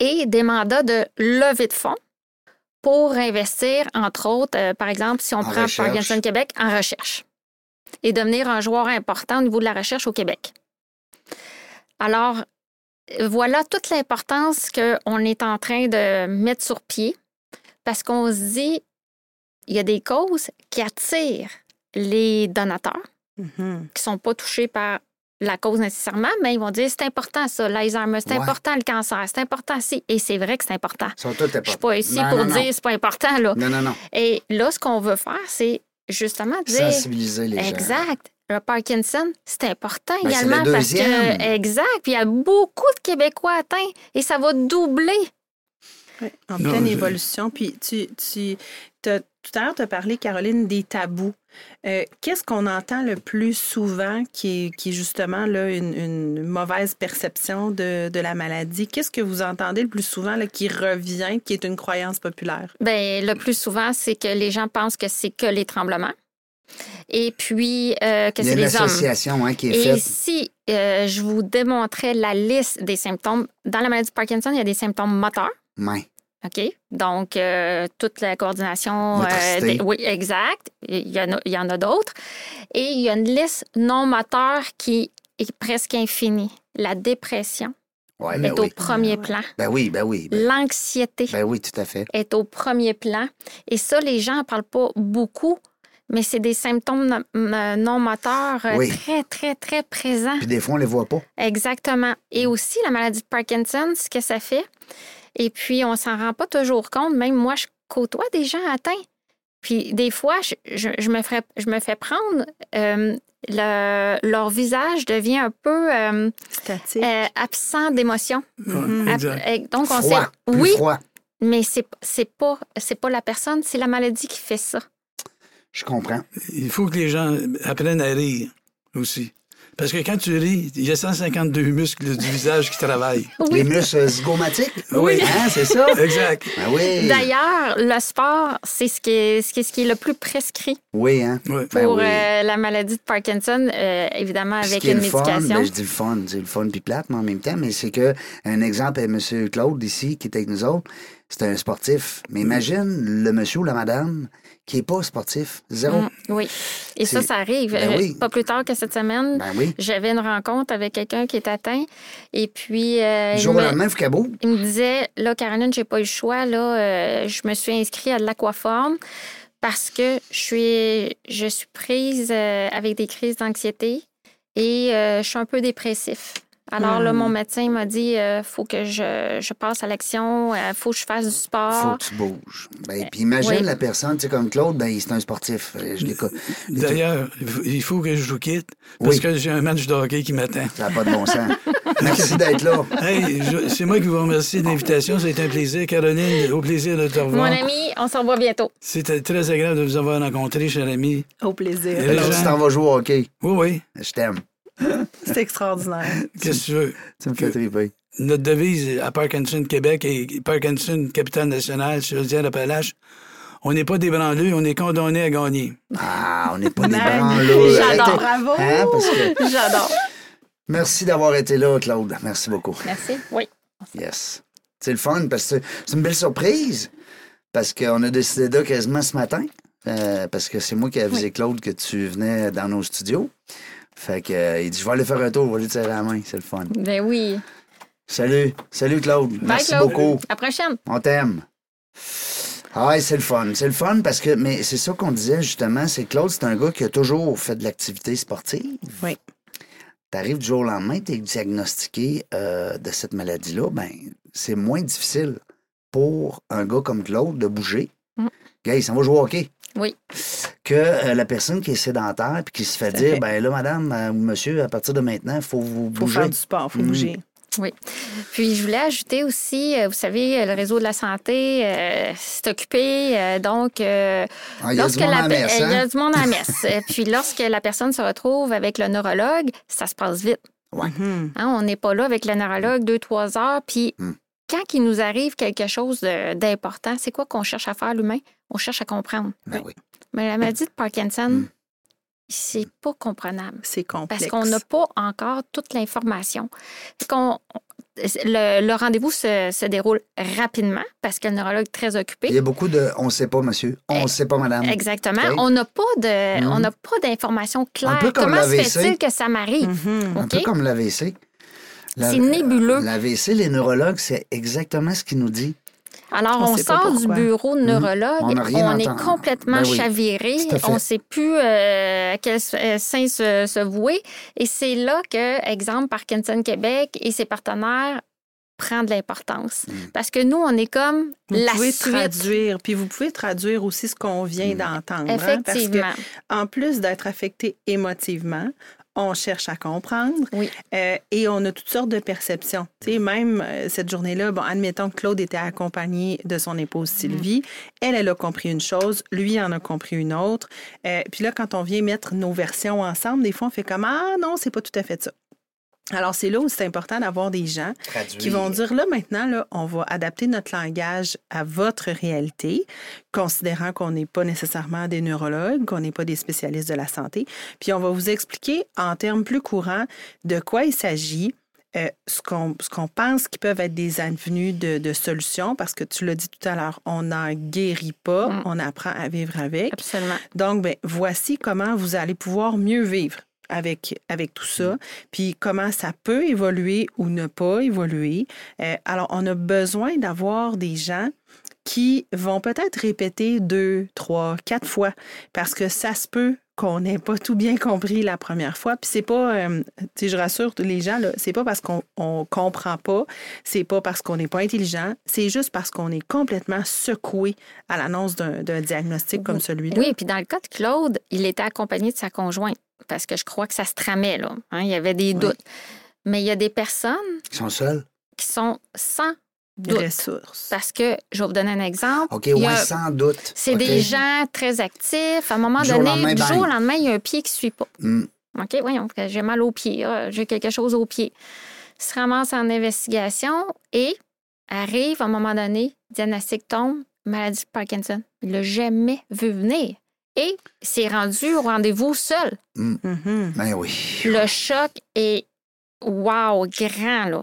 et des mandats de levée de fonds pour investir, entre autres, euh, par exemple, si on En prend. Parkinson Québec, en recherche et devenir un joueur important au niveau de la recherche au Québec. Alors, voilà toute l'importance qu'on est en train de mettre sur pied parce qu'on se dit, il y a des causes qui attirent les donateurs Mhm. qui ne sont pas touchés par la cause nécessairement, mais ils vont dire c'est important ça, l'Alzheimer, c'est Ouais. important le cancer, c'est important si. Et c'est vrai que c'est important. Ils sont tous Je suis pas ici Non, pour non, dire c'est pas important, là. Non, non, non. Et là, ce qu'on veut faire, c'est justement dire. Sensibiliser les gens. Exact. Le Parkinson, c'est important Ben, c'est également le parce que. Exact. Puis il y a beaucoup de Québécois atteints et ça va doubler. Ouais, en Non, pleine je- évolution. Puis tu, tu tout à l'heure, tu as parlé, Caroline, des tabous. Euh, Qu'est-ce qu'on entend le plus souvent qui est, qui est justement là, une, une mauvaise perception de, de la maladie? Qu'est-ce que vous entendez le plus souvent là, qui revient, qui est une croyance populaire? Ben, le plus souvent, c'est que les gens pensent que c'est que les tremblements. Et puis, euh, que Il y a c'est une les hommes. association hein, qui est Et faite. si euh, je vous démontrais la liste des symptômes, dans la maladie de Parkinson, il y a des symptômes moteurs. Ouais. OK? Donc, euh, toute la coordination. Des- oui, exact. Il y en a, il y en a d'autres. Et il y a une liste non moteur qui est presque infinie. La dépression Ouais, est ben au premier plan. Ben oui, ben oui. Ben, L'anxiété ben oui, tout à fait. est au premier plan. Et ça, les gens n'en parlent pas beaucoup, mais c'est des symptômes non- euh, moteurs euh, Oui. très, très, très présents. Puis des fois, on les voit pas. Exactement. Et aussi, la maladie de Parkinson, ce que ça fait. Et puis, on s'en rend pas toujours compte. Même moi, je côtoie des gens atteints. Puis des fois, je, je, je me, ferais, je me fais prendre, euh, le, leur visage devient un peu euh, Statique. euh, absent d'émotion. Euh, Donc, on Froid, sait. Oui, froid. mais c'est c'est pas, c'est pas la personne, c'est la maladie qui fait ça. Je comprends. Il faut que les gens apprennent à rire aussi. Parce que quand tu ris, il y a 152 muscles du visage qui travaillent. <laughs> Les muscles zygomatiques? Oui. Hein, c'est ça? <laughs> Exact. Ben oui. D'ailleurs, le sport, c'est ce qui est, ce qui est, ce qui est le plus prescrit Oui, hein? Ben pour oui. euh, la maladie de Parkinson, euh, évidemment Puis avec une le fun, médication. ben, je dis le fun, c'est le fun puis plate, mais en même temps, mais c'est que un exemple est M. Claude ici, qui est avec nous autres, c'est un sportif. Mais imagine le monsieur ou la madame qui n'est pas sportif. Zéro. Mm, oui. Et ça, ça arrive. Ben Euh, oui. Pas plus tard que cette semaine, Ben oui. j'avais une rencontre avec quelqu'un qui est atteint. Et puis, euh, il, jour au me, lendemain, il il me disait Là, Caroline, j'ai pas eu le choix. Là, euh, je me suis inscrite à de l'aquaforme parce que je suis, je suis prise euh, avec des crises d'anxiété et je suis un peu dépressif. Alors là, Hmm. mon médecin m'a dit euh, faut que je, je passe à l'action, il faut que je fasse du faut sport. que tu bouges. Ben, puis imagine oui. la personne, tu sais, comme Claude, ben, c'est un sportif. Euh, Je l'écoute. <laughs> D'ailleurs, il faut- faut que je vous quitte parce Oui. que j'ai un match de hockey qui m'attend. Ça n'a pas de bon sens. <laughs> Merci d'être là. Hey, c'est moi qui vous remercie de l'invitation. Ça a été un plaisir. Caroline, au plaisir de te Mon revoir. ami, on se revoit bientôt. C'était très agréable de vous avoir rencontré, cher ami. Au plaisir. Et gens- tu t'en vas jouer au hockey. Oui, oui. Je t'aime. <laughs> C'est extraordinaire. <laughs> Qu'est-ce que tu veux? Tu me fais triper. Notre devise à Parkinson Québec et Parkinson Capitale nationale sur le Appalaches, on n'est pas des branleux, on est condamnés à gagner. Ah, on n'est pas des branleux. J'adore. Bravo. Hein, parce que... <laughs> J'adore. Merci d'avoir été là, Claude. Merci beaucoup. Merci. Oui. Yes. C'est le fun parce que c'est une belle surprise. Parce qu'on a décidé là quasiment ce matin. Euh, parce que c'est moi qui ai avisé Claude que tu venais dans nos studios. Fait que euh, il dit Je vais aller faire un tour, je vais lui tirer la main. C'est le fun. Ben oui. Salut. Salut Claude. Bye, Merci Claude. beaucoup. À la prochaine. On t'aime. Ah ouais, c'est le fun. C'est le fun parce que, mais c'est ça qu'on disait justement, c'est que Claude, c'est un gars qui a toujours fait de l'activité sportive. Oui. T'arrives du jour au lendemain, t'es diagnostiqué euh, de cette maladie-là, ben c'est moins difficile pour un gars comme Claude de bouger. Mm. Gars, il s'en va jouer au hockey. Oui. Que euh, la personne qui est sédentaire puis qui se fait dire, fait. ben là, madame euh, ou monsieur, à partir de maintenant, il faut vous faut bouger. faire du sport, faut Mm. bouger. Oui. Puis je voulais ajouter aussi, euh, vous savez, le réseau de la santé euh, s'est occupé, euh, donc euh, Ah, il y a lorsque du monde la à la pe- messe, il y a hein? du monde à messe. <laughs> Euh, Puis lorsque la personne se retrouve avec le neurologue, ça se passe vite. Mhm. Hein, on n'est pas là avec le neurologue deux, trois heures. Puis Hmm. Quand il nous arrive quelque chose d'important, c'est quoi qu'on cherche à faire l'humain? On cherche à comprendre. Ben oui. Mais la maladie de Parkinson, Hmm. c'est pas comprenable. C'est complexe. Parce qu'on n'a pas encore toute l'information. Qu'on- Le, le rendez-vous se, se déroule rapidement parce que le neurologue est très occupé. Il y a beaucoup de on sait pas, monsieur. On Eh, sait pas, madame. Exactement. On n'a pas de, on n'a pas d'informations claires. peu comme Comment se fait-il que ça m'arrive? Mhm. Un peu comme l'AVC. La- C'est nébuleux. L'AVC, les neurologues, c'est exactement ce qu'ils nous dit. Alors, On sort du bureau de neurologue, On est complètement Ben oui. chaviré, on ne sait plus euh, à quel euh, sein se, se vouer. Et c'est là que, exemple, Parkinson Québec et ses partenaires prend de l'importance. Mm. Parce que nous, on est comme Vous la pouvez suite. traduire, puis vous pouvez traduire aussi ce qu'on vient Mm. d'entendre. hein, parce que Effectivement. en plus d'être affecté émotivement, on cherche à comprendre Oui. euh, et on a toutes sortes de perceptions. Tu sais, même euh, cette journée-là, bon, admettons que Claude était accompagné de son épouse Sylvie. Elle, elle a compris une chose, lui en a compris une autre. Euh, puis là, quand on vient mettre nos versions ensemble, des fois, on fait comme Ah non, c'est pas tout à fait ça. Alors, c'est là où c'est important d'avoir des gens qui vont dire là maintenant, là, on va adapter notre langage à votre réalité, considérant qu'on n'est pas nécessairement des neurologues, qu'on n'est pas des spécialistes de la santé. Puis on va vous expliquer en termes plus courants de quoi il s'agit. euh, ce qu'on ce qu'on pense qui peuvent être des avenues de, de solutions, parce que tu l'as dit tout à l'heure, on n'en guérit pas, Mm. on apprend à vivre avec. Absolument. Donc, ben, voici comment vous allez pouvoir mieux vivre avec, avec tout ça, puis comment ça peut évoluer ou ne pas évoluer. Euh, alors, on a besoin d'avoir des gens qui vont peut-être répéter deux, trois, quatre fois, parce que ça se peut qu'on n'ait pas tout bien compris la première fois. Puis c'est pas, euh, sais, je rassure les gens, là, c'est pas parce qu'on on comprend pas, c'est pas parce qu'on n'est pas intelligent, c'est juste parce qu'on est complètement secoué à l'annonce d'un d'un diagnostic comme celui-là. Oui, puis dans le cas de Claude, il était accompagné de sa conjointe parce que je crois que ça se tramait, là. hein, il y avait des doutes. Mais il y a des personnes Ils sont seuls? qui sont sans doute. ressources. Parce que, je vais vous donner un exemple. OK, a- sans doute. C'est des gens très actifs. À un moment Du donné, du jour au lendemain, il y a un pied qui ne suit pas. Hmm. OK, voyons, j'ai mal au pied, j'ai quelque chose au pied. Il se ramasse en investigation et arrive à un moment donné, diagnostic tombe, maladie de Parkinson. Il l'a jamais vu venir. Et s'est rendu au rendez-vous seul. Mhm. Ben oui. Le choc est wow, grand, là.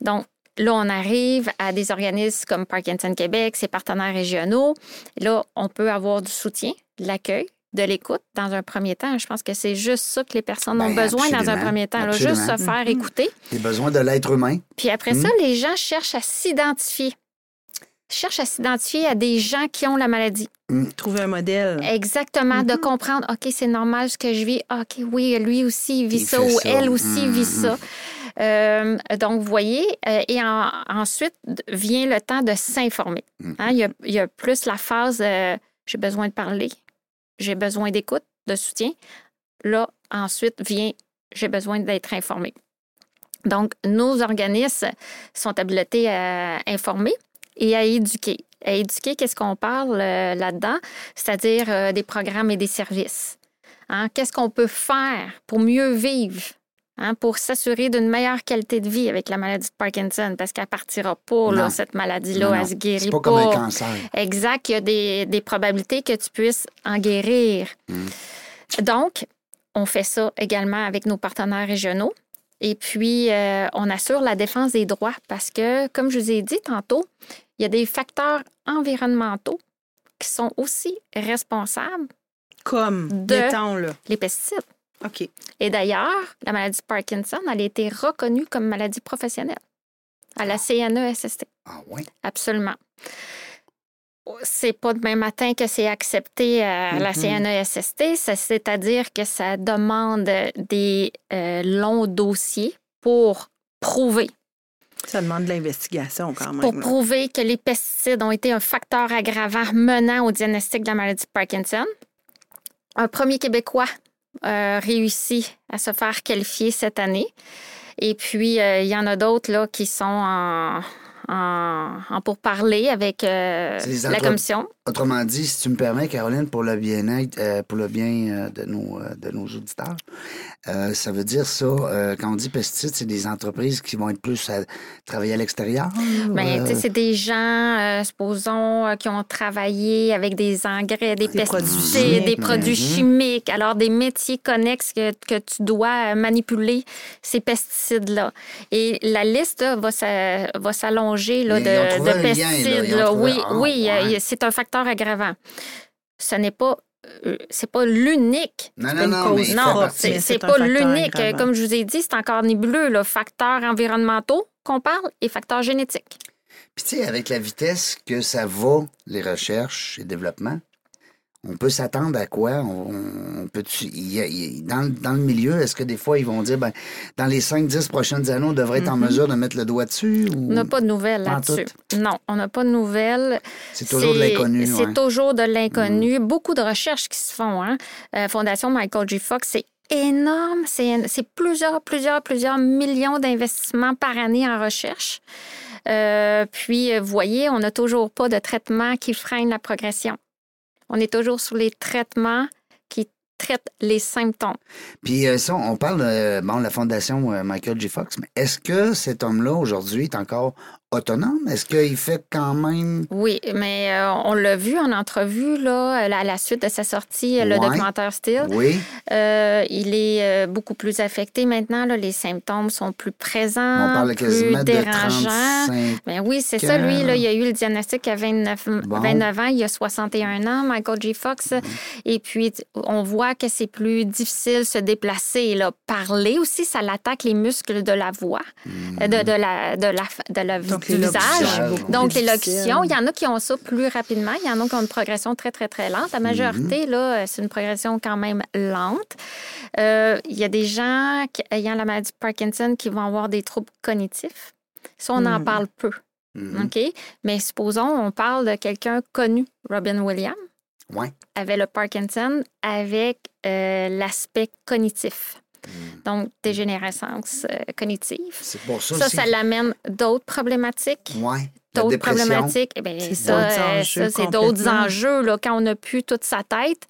Donc, là, on arrive à des organismes comme Parkinson Québec, ses partenaires régionaux. Là, on peut avoir du soutien, de l'accueil, de l'écoute dans un premier temps. Je pense que c'est juste ça que les personnes ont Ben, besoin dans un premier temps. là. juste se faire Mhm. écouter. Les besoins de l'être humain. Puis après ça, les gens cherchent à s'identifier. Cherchent à s'identifier à des gens qui ont la maladie. Trouver un modèle. Exactement, de Mhm. comprendre, OK, c'est normal ce que je vis. OK, oui, lui aussi, il vit Il ça, ou ça. elle aussi vit ça. Euh, donc, vous voyez, euh, et en- ensuite vient le temps de s'informer. Hein, il, y a, il y a plus la phase euh, j'ai besoin de parler, j'ai besoin d'écoute, de soutien. Là, ensuite vient j'ai besoin d'être informé. Donc, nos organismes sont habilités à informer et à éduquer. À éduquer, qu'est-ce qu'on parle euh, là-dedans? C'est-à-dire euh, des programmes et des services. Hein? Qu'est-ce qu'on peut faire pour mieux vivre? hein, pour s'assurer d'une meilleure qualité de vie avec la maladie de Parkinson, parce qu'elle partira pas, là, cette maladie-là, elle se guérit C'est pas comme un cancer. Exact, il y a des, des probabilités que tu puisses en guérir. Mm. Donc, on fait ça également avec nos partenaires régionaux. Et puis, euh, on assure la défense des droits parce que, comme je vous ai dit tantôt, il y a des facteurs environnementaux qui sont aussi responsables, Comme, De- mettons, là. les pesticides. OK. Et d'ailleurs, la maladie de Parkinson, elle a été reconnue comme maladie professionnelle à la CNESST. Ah ouais? Absolument. C'est pas demain matin que c'est accepté à la Mhm. CNESST, c'est-à-dire que ça demande des euh, longs dossiers pour prouver, Ça demande de l'investigation quand même. pour prouver que les pesticides ont été un facteur aggravant menant au diagnostic de la maladie de Parkinson. Un premier Québécois euh, réussit à se faire qualifier cette année. Et puis, euh, il y en a d'autres là, qui sont en, en, en pourparlers avec euh, la commission. Autrement dit, si tu me permets, Caroline, pour le bien-être, euh, pour le bien euh, de, nos, euh, de nos auditeurs, euh, ça veut dire ça, euh, quand on dit pesticides, c'est des entreprises qui vont être plus à travailler à l'extérieur. Ben, tu sais, euh, c'est des gens, euh, supposons, euh, qui ont travaillé avec des engrais, des, Des produits pesticides, chimiques. des produits chimiques. Alors, des métiers connexes que, que tu dois manipuler ces pesticides-là. Et la liste va s'a- là, de, trouvé de un lien, là. pesticides. Oui, oui, euh, ouais. c'est un facteur aggravant. Ce n'est pas, euh, c'est pas l'unique. non, non, non, cause Non, c'est pas l'unique. aggravant. Comme je vous ai dit, c'est encore nébuleux. Là. Facteurs environnementaux qu'on parle et facteurs génétiques. Puis tu sais, avec la vitesse que ça va, les recherches et le développement, on peut s'attendre à quoi? On, on peut il y a- il y a- dans, dans le milieu, est-ce que des fois, ils vont dire, ben, dans les 5-10 prochaines années, on devrait être en Mhm. mesure de mettre le doigt dessus? On n'a pas de nouvelles là-dessus. Non, on n'a pas de nouvelles. C'est toujours de l'inconnu. C'est. Mm. toujours de l'inconnu. Beaucoup de recherches qui se font. Hein? Euh, Fondation Michael J. Fox, c'est énorme. C'est c'est plusieurs, plusieurs, plusieurs millions d'investissements par année en recherche. Euh, puis, euh, vous voyez, on n'a toujours pas de traitement qui freine la progression. On est toujours sur les traitements qui traitent les symptômes. Puis euh, on parle, euh, bon, la fondation euh, Michael J. Fox, mais est-ce que cet homme-là, aujourd'hui, est encore autonome? Est-ce qu'il fait quand même... Oui, mais euh, on l'a vu en entrevue là, à la, suite de sa sortie, le Ouais. documentaire Still. Oui, Euh, il est euh, beaucoup plus affecté maintenant. Là. Les symptômes sont plus présents, on parle plus quasiment de dérangeants. 35... Ben oui, c'est ça. Lui, là, il a eu le diagnostic à 29, Bon. 29 ans. Il a 61 ans, Michael J. Fox. Et puis, on voit que c'est plus difficile de se déplacer. Là. Parler aussi, ça l'attaque les muscles de la voix, Mm. euh, de, de la, de, la, de la Donc, du visage. Donc, l'élocution, il y en a qui ont ça plus rapidement. Il y en a qui ont une progression très, très, très lente. La majorité, là, c'est une progression quand même lente. Euh, il y a des gens qui, ayant la maladie de Parkinson qui vont avoir des troubles cognitifs. Ça, on en Mhm. parle peu. Mhm. OK? Mais supposons, on parle de quelqu'un connu, Robin Williams, Ouais. avait le Parkinson avec euh, l'aspect cognitif. Donc, dégénérescence euh, cognitive. C'est pour ça, Ça, ça l'amène d'autres problématiques. Ouais. D'autres problématiques, eh bien, C'est ça, d'autres euh, enjeux ça, c'est d'autres enjeux. Là, quand on n'a plus toute sa tête,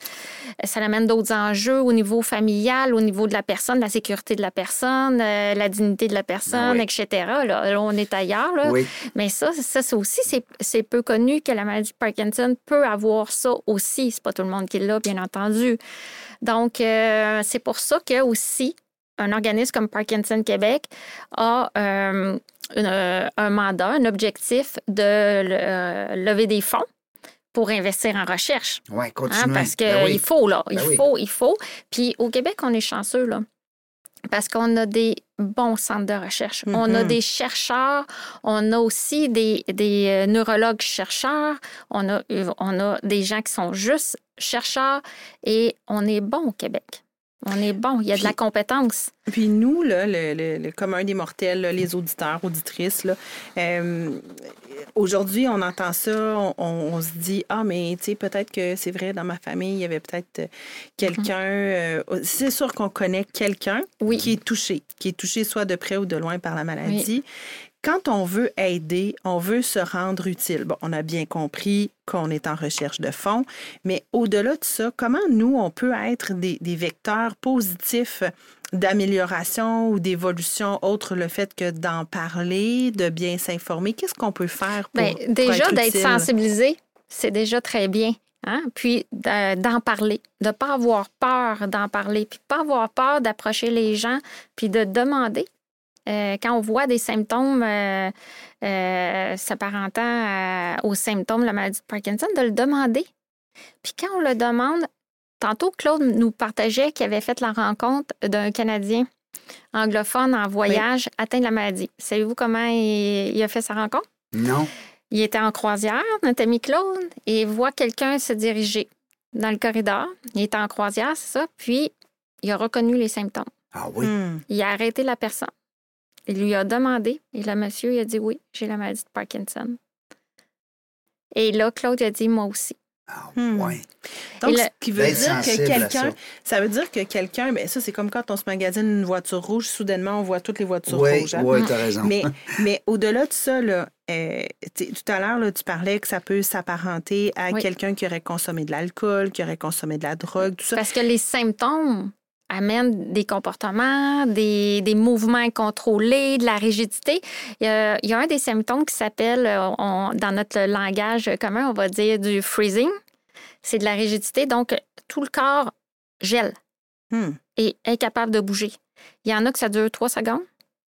euh, ça amène d'autres enjeux au niveau familial, au niveau de la personne, la sécurité de la personne, euh, la dignité de la personne, oui. etc. Là, Là, on est ailleurs. Là. Oui. Mais ça, ça c'est aussi, c'est, c'est peu connu que la maladie de Parkinson peut avoir ça aussi. C'est pas tout le monde qui l'a, bien entendu. Donc, euh, c'est pour ça que aussi, un organisme comme Parkinson Québec a euh, une- euh, un mandat, un objectif de euh, lever des fonds pour investir en recherche. Hein, continuez. parce qu'il Ben oui. faut, là. Il Ben oui. faut, il faut. Puis au Québec, on est chanceux, là. Parce qu'on a des bons centres de recherche. On a Mhm. des chercheurs, on a aussi des, des euh, neurologues chercheurs, on a, euh, on a des gens qui sont juste chercheurs et on est bon au Québec. On est bon, il y a de la compétence. Puis nous, là, le, le- le commun des mortels, là, les auditeurs, auditrices, là, euh, aujourd'hui, on entend ça, on, on se dit Ah, mais tu sais, peut-être que c'est vrai, dans ma famille, il y avait peut-être euh, quelqu'un. euh, c'est sûr qu'on connaît quelqu'un Oui. qui est touché, qui est touché soit de près ou de loin par la maladie. Quand on veut aider, on veut se rendre utile. Bon, on a bien compris qu'on est en recherche de fonds, mais au-delà de ça, comment nous, on peut être des, des vecteurs positifs d'amélioration ou d'évolution, autre le fait que d'en parler, de bien s'informer? Qu'est-ce qu'on peut faire pour, Bien, déjà, être d'être sensibilisé, c'est déjà très bien. Hein? Puis de- d'en parler, de ne pas avoir peur d'en parler, puis pas avoir peur d'approcher les gens, puis de demander. Euh, quand on voit des symptômes euh, euh, s'apparentant à- aux symptômes de la maladie de Parkinson, de le demander. Puis quand on le demande, tantôt Claude nous partageait qu'il avait fait la rencontre d'un Canadien anglophone en voyage atteint de la maladie. Savez-vous comment il- il a fait sa rencontre? Non. Il était en croisière, notre ami Claude, et il voit quelqu'un se diriger dans le corridor. Il était en croisière, c'est ça? Puis, il a reconnu les symptômes. Ah oui. Hmm. Il a arrêté la personne. Il lui a demandé, et le monsieur, il a dit oui, j'ai la maladie de Parkinson. Et là, Claude a dit moi aussi. Ah Hmm. ouais. Donc, ce qui veut D'être dire que quelqu'un, ça. ça. veut dire que quelqu'un, ben ça, c'est comme quand on se magasine une voiture rouge, soudainement, on voit toutes les voitures Oui, rouges. hein. oui, t'as raison. Mais, mais au-delà de ça, là, euh, tout à l'heure, là, tu parlais que ça peut s'apparenter à Oui. quelqu'un qui aurait consommé de l'alcool, qui aurait consommé de la drogue, tout ça. Parce que les symptômes amènent des comportements, des, des mouvements incontrôlés, de la rigidité. Il y a, il y a un des symptômes qui s'appelle, euh, on- dans notre langage commun, on va dire du freezing. C'est de la rigidité. Donc, tout le corps gèle Hmm. et est incapable de bouger. Il y en a que ça dure trois secondes.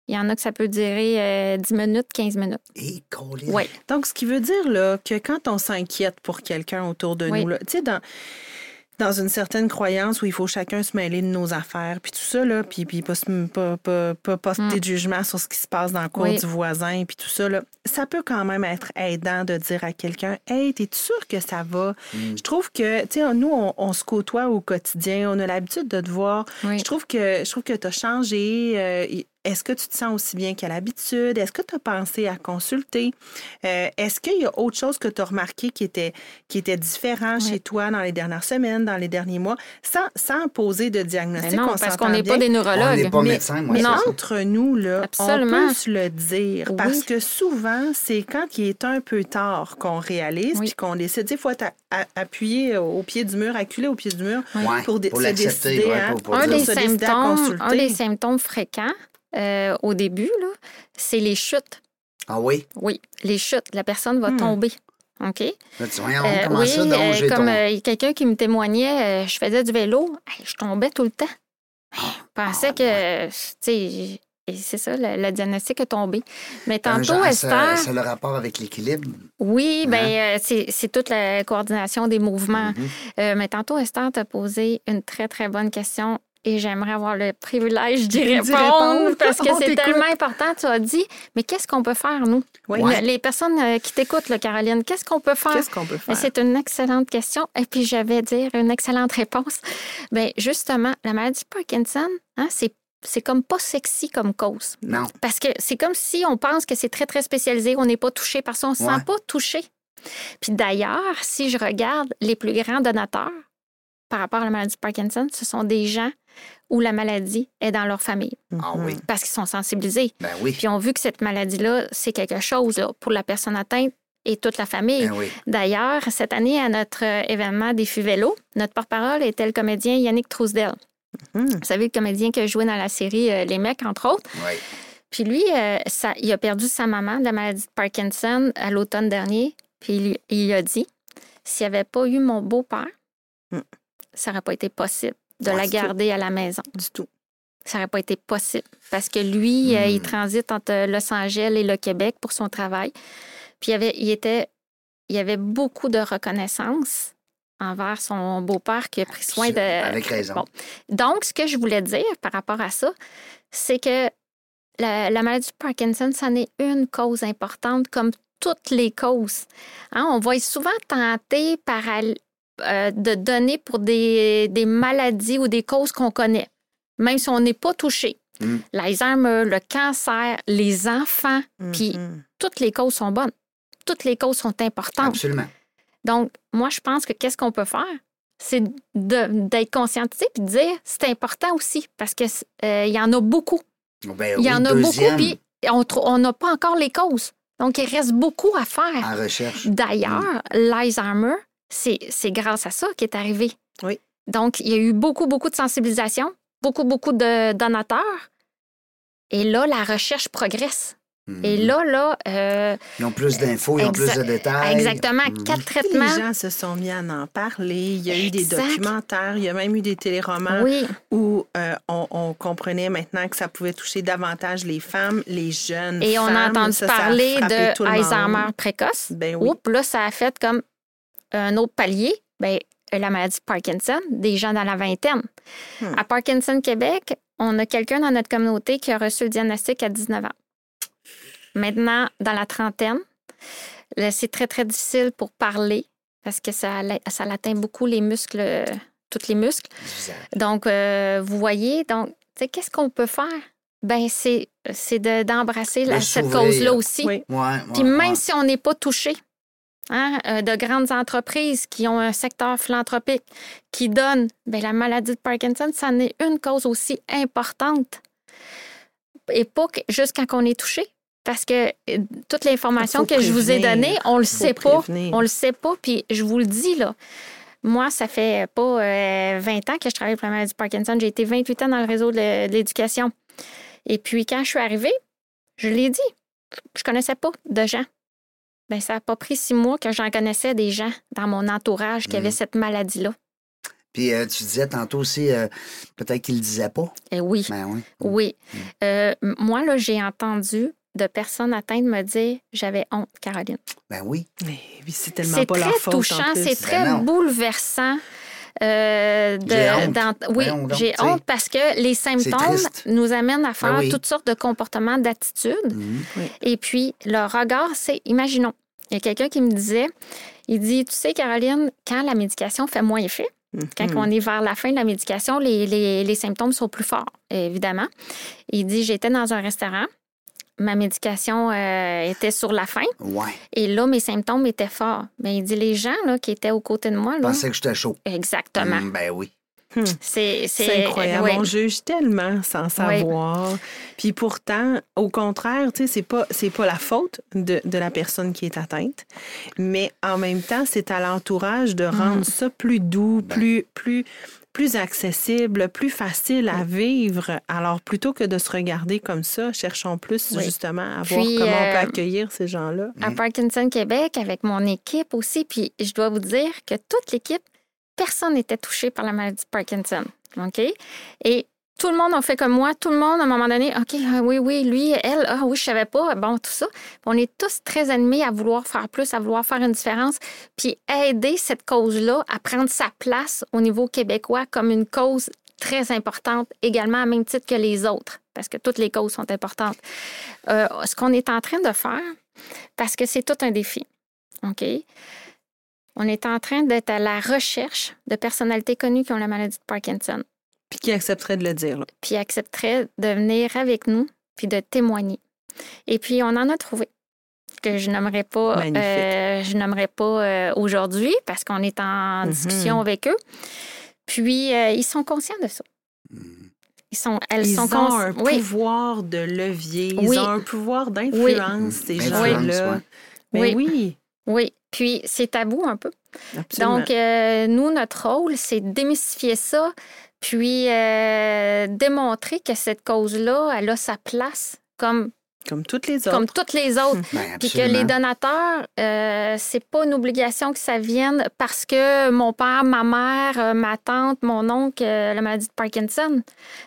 Il y en a que ça peut durer euh, 10 minutes, 15 minutes. Et Colin. Oui. Donc, ce qui veut dire là, que quand on s'inquiète pour quelqu'un autour de Oui. nous, là, sais, dans, dans une certaine croyance où il faut chacun se mêler de nos affaires, puis tout ça, là, puis, puis pas, se- pas, pas, pas porter de jugement sur ce qui se passe dans le cours Mm. Oui. du voisin, puis tout ça, là, ça peut quand même être aidant de dire à quelqu'un Hey, t'es sûr que ça va? Mm. Je trouve que, tu sais, nous, on, on se côtoie au quotidien, on a l'habitude de te voir. Oui. Je trouve que je trouve que tu as changé. euh, est-ce que tu te sens aussi bien qu'à l'habitude? Est-ce que tu as pensé à consulter? Euh, Est-ce qu'il y a autre chose que tu as remarqué qui était, qui était différent Oui. chez toi dans les dernières semaines, dans les derniers mois, sans, sans poser de diagnostic? Mais non, on parce qu'on n'est pas des On neurologues. n'est pas Mais- médecin, moi. Mais entre nous, là, Absolument. on peut se le dire. Oui. Parce que souvent, c'est quand il est un peu tard qu'on réalise Oui. puis qu'on décide. Il faut être appuyé au pied du mur, acculé au pied du mur pour, dé- pour se décider. ouais, hein, pour- pour des, symptômes, un des symptômes fréquents euh, au début, là, c'est les chutes. Ah oui? Oui, les chutes. La personne va Hmm. tomber. OK? Là, tu voyons, Euh, oui, ça? Donc, euh, comme ton- euh, quelqu'un qui me témoignait, euh, je faisais du vélo, je tombais tout le temps. Je pensais Ah, que, tu sais, et c'est ça, le, le diagnostic est tombé. Mais tantôt, Esther, ça, ça a le rapport avec l'équilibre? oui, Hein? ben euh, c'est c'est toute la coordination des mouvements. Mhm. Euh, mais tantôt, Esther t'a posé une très, très bonne question. Et j'aimerais avoir le privilège d'y <laughs> répondre répondre. parce que c'est tellement important. Tu as dit, mais qu'est-ce qu'on peut faire, nous? Oui. Les personnes euh, qui t'écoutent, Caroline, qu'est-ce qu'on peut faire? Qu'est-ce qu'on peut faire? C'est une excellente question. Et puis, je vais dire une excellente réponse. Bien, justement, la maladie de Parkinson, hein, c'est, c'est comme pas sexy comme cause. Non. Parce que c'est comme si on pense que c'est très, très spécialisé, on n'est pas touché par ça, on ne se Ouais. sent pas touché. Puis d'ailleurs, si je regarde les plus grands donateurs par rapport à la maladie de Parkinson, ce sont des gens où la maladie est dans leur famille Ah oui. parce qu'ils sont sensibilisés. Ben oui. Puis on vu que cette maladie-là, c'est quelque chose là, pour la personne atteinte et toute la famille. Ben oui. D'ailleurs, cette année, à notre euh, événement Vélo, notre porte-parole était le comédien Yannick Trousdel. Mhm. Vous savez, le comédien qui a joué dans la série euh, Les Mecs, entre autres. Oui. Puis lui, euh, ça- il a perdu sa maman de la maladie de Parkinson à l'automne dernier. Puis il, il a dit s'il n'y avait pas eu mon beau-père, Mm. ça n'aurait pas été possible de Ouais, la c'est garder à la maison. Du tout. Ça n'aurait pas été possible. Parce que lui, euh, il Mm. transite entre Los Angeles et le Québec pour son travail. Puis il, avait, il, était, il y avait beaucoup de reconnaissance envers son beau-père qui a pris soin de. Avec raison. Bon. Donc, ce que je voulais dire par rapport à ça, c'est que la, la maladie de Parkinson, ça n'est une cause importante comme toutes les causes. Hein, on va souvent tenté par euh, de donner pour des, des maladies ou des causes qu'on connaît, même si on n'est pas touché. Mm. L'Alzheimer, le cancer, les enfants, puis Mhm. toutes les causes sont bonnes. Toutes les causes sont importantes. Absolument. Donc, moi, je pense que qu'est-ce qu'on peut faire? C'est de- d'être conscientisé puis de dire c'est important aussi parce qu'il y en a beaucoup. Ben Il y oui, en a deuxième beaucoup, puis on n'a pas encore les causes. Donc, il reste beaucoup à faire. En recherche. D'ailleurs, l'Alzheimer, c'est c'est grâce à ça qui est arrivé. Oui. Donc, il y a eu beaucoup, beaucoup de sensibilisation, beaucoup, beaucoup de donateurs. Et là, la recherche progresse. Et là, là, euh, Ils ont plus d'infos, ils ont plus de détails. exactement, Mhm. quatre Les traitements. gens se sont mis à en parler. Il y a eu des documentaires, il y a même eu des téléromans Oui, où euh, on, on comprenait maintenant que ça pouvait toucher davantage les femmes, les jeunes et on a entendu Ça, ça a parler de. Alzheimer précoce. Ben oui. Oups, là, ça a fait comme un autre palier. Ben, la maladie de Parkinson, des gens dans la vingtaine. Hmm. À Parkinson Québec, on a quelqu'un dans notre communauté qui a reçu le diagnostic à 19 ans. Maintenant, dans la trentaine, c'est très, très difficile pour parler parce que ça, ça l'atteint beaucoup les muscles, tous les muscles. Donc, euh, vous voyez, donc, qu'est-ce qu'on peut faire? Ben, c'est, c'est de- d'embrasser cette cause-là aussi. Oui. Ouais, ouais, Puis même ouais. si on n'est pas touché, hein, euh, de grandes entreprises qui ont un secteur philanthropique qui donne ben, la maladie de Parkinson, ça en est une cause aussi importante. Et pas que- juste quand on est touché. Parce que euh, toute l'information que je vous ai donnée, on le sait pas. On le sait pas. Puis je vous le dis, là. Moi, ça fait pas euh, 20 ans que je travaille pour la maladie de Parkinson. J'ai été 28 ans dans le réseau de l'éducation. Et puis, quand je suis arrivée, je l'ai dit, je connaissais pas de gens. Ben, ça n'a pas pris six mois que j'en connaissais des gens dans mon entourage qui avaient Mhm. cette maladie-là. Puis euh, tu disais tantôt aussi, euh, peut-être qu'ils le disaient pas. Et oui, Ben oui. oui. Euh, m- moi, là, j'ai entendu de personnes atteintes me dire j'avais honte, Caroline. Ben oui. Mais oui, c'est tellement C'est pas très leur faute. en touchant, c'est très bouleversant. Euh, de- honte. oui, j'ai honte parce que les symptômes nous amènent à faire oui. toutes sortes de comportements, d'attitudes. Mhm. Et puis, le regard, c'est, imaginons, il y a quelqu'un qui me disait, il dit, tu sais, Caroline, quand la médication fait moins effet, quand Mhm. on est vers la fin de la médication, les, les- les symptômes sont plus forts, évidemment. Il dit, j'étais dans un restaurant, ma médication euh, était sur la fin, Ouais. et là, mes symptômes étaient forts. Mais il dit, les gens là, qui étaient aux côtés de moi, là, pensais que j'étais chaud. exactement. Mm, ben oui. C'est, C'est incroyable. ouais. On juge tellement sans savoir. Puis pourtant, au contraire, tu sais, c'est pas c'est pas la faute de, de la personne qui est atteinte, mais en même temps, c'est à l'entourage de rendre Mm. ça plus doux, Ben. plus plus plus accessible, plus facile à vivre. Alors plutôt que de se regarder comme ça, cherchons plus Oui. justement à Puis, voir comment on euh, peut accueillir ces gens-là. à Parkinson Québec avec mon équipe aussi. Puis je dois vous dire que toute l'équipe, personne n'était touché par la maladie de Parkinson. OK? Et tout le monde a fait comme moi. Tout le monde, à un moment donné, OK, ah oui, oui, lui, elle, ah oui, je savais pas. Bon, tout ça. On est tous très animés à vouloir faire plus, à vouloir faire une différence, puis aider cette cause-là à prendre sa place au niveau québécois comme une cause très importante également, à même titre que les autres, parce que toutes les causes sont importantes. Euh, ce qu'on est en train de faire, parce que c'est tout un défi, OK? On est en train d'être à la recherche de personnalités connues qui ont la maladie de Parkinson. Puis qui accepteraient de le dire. Là. Puis accepteraient de venir avec nous, puis de témoigner. Et puis, on en a trouvé que je n'aimerais pas, euh, je n'aimerais pas euh, aujourd'hui parce qu'on est en Mhm. discussion avec eux. Puis euh, ils sont conscients de ça. Ils sont, elles Ils sont ont un oui, pouvoir de levier, ils Oui. ont un pouvoir d'influence, ces Influence, gens-là. ouais. Mais Oui. oui, oui. Puis c'est tabou un peu. absolument. Donc euh, nous, notre rôle, c'est de démystifier ça, puis euh, démontrer que cette cause-là, elle a sa place comme comme toutes les autres. comme toutes les autres. Ben, Puis que les donateurs, euh, c'est pas une obligation que ça vienne parce que mon père, ma mère, euh, ma tante, mon oncle a la maladie de Parkinson.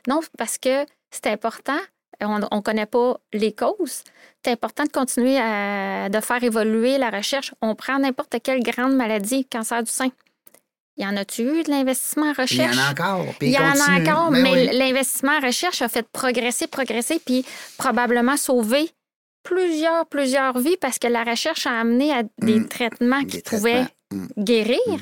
Non, parce que c'est important. On ne connaît pas les causes. C'est important de continuer à de faire évoluer la recherche. On prend n'importe quelle grande maladie, cancer du sein. Y en a-tu eu de l'investissement en Puis Il y recherche? en a encore. puis Il y en a encore, Ben mais oui. l'investissement en recherche a fait progresser, progresser, puis probablement sauver plusieurs, plusieurs vies parce que la recherche a amené à des Mm. traitements Des qui pouvaient traitements. Mm. guérir.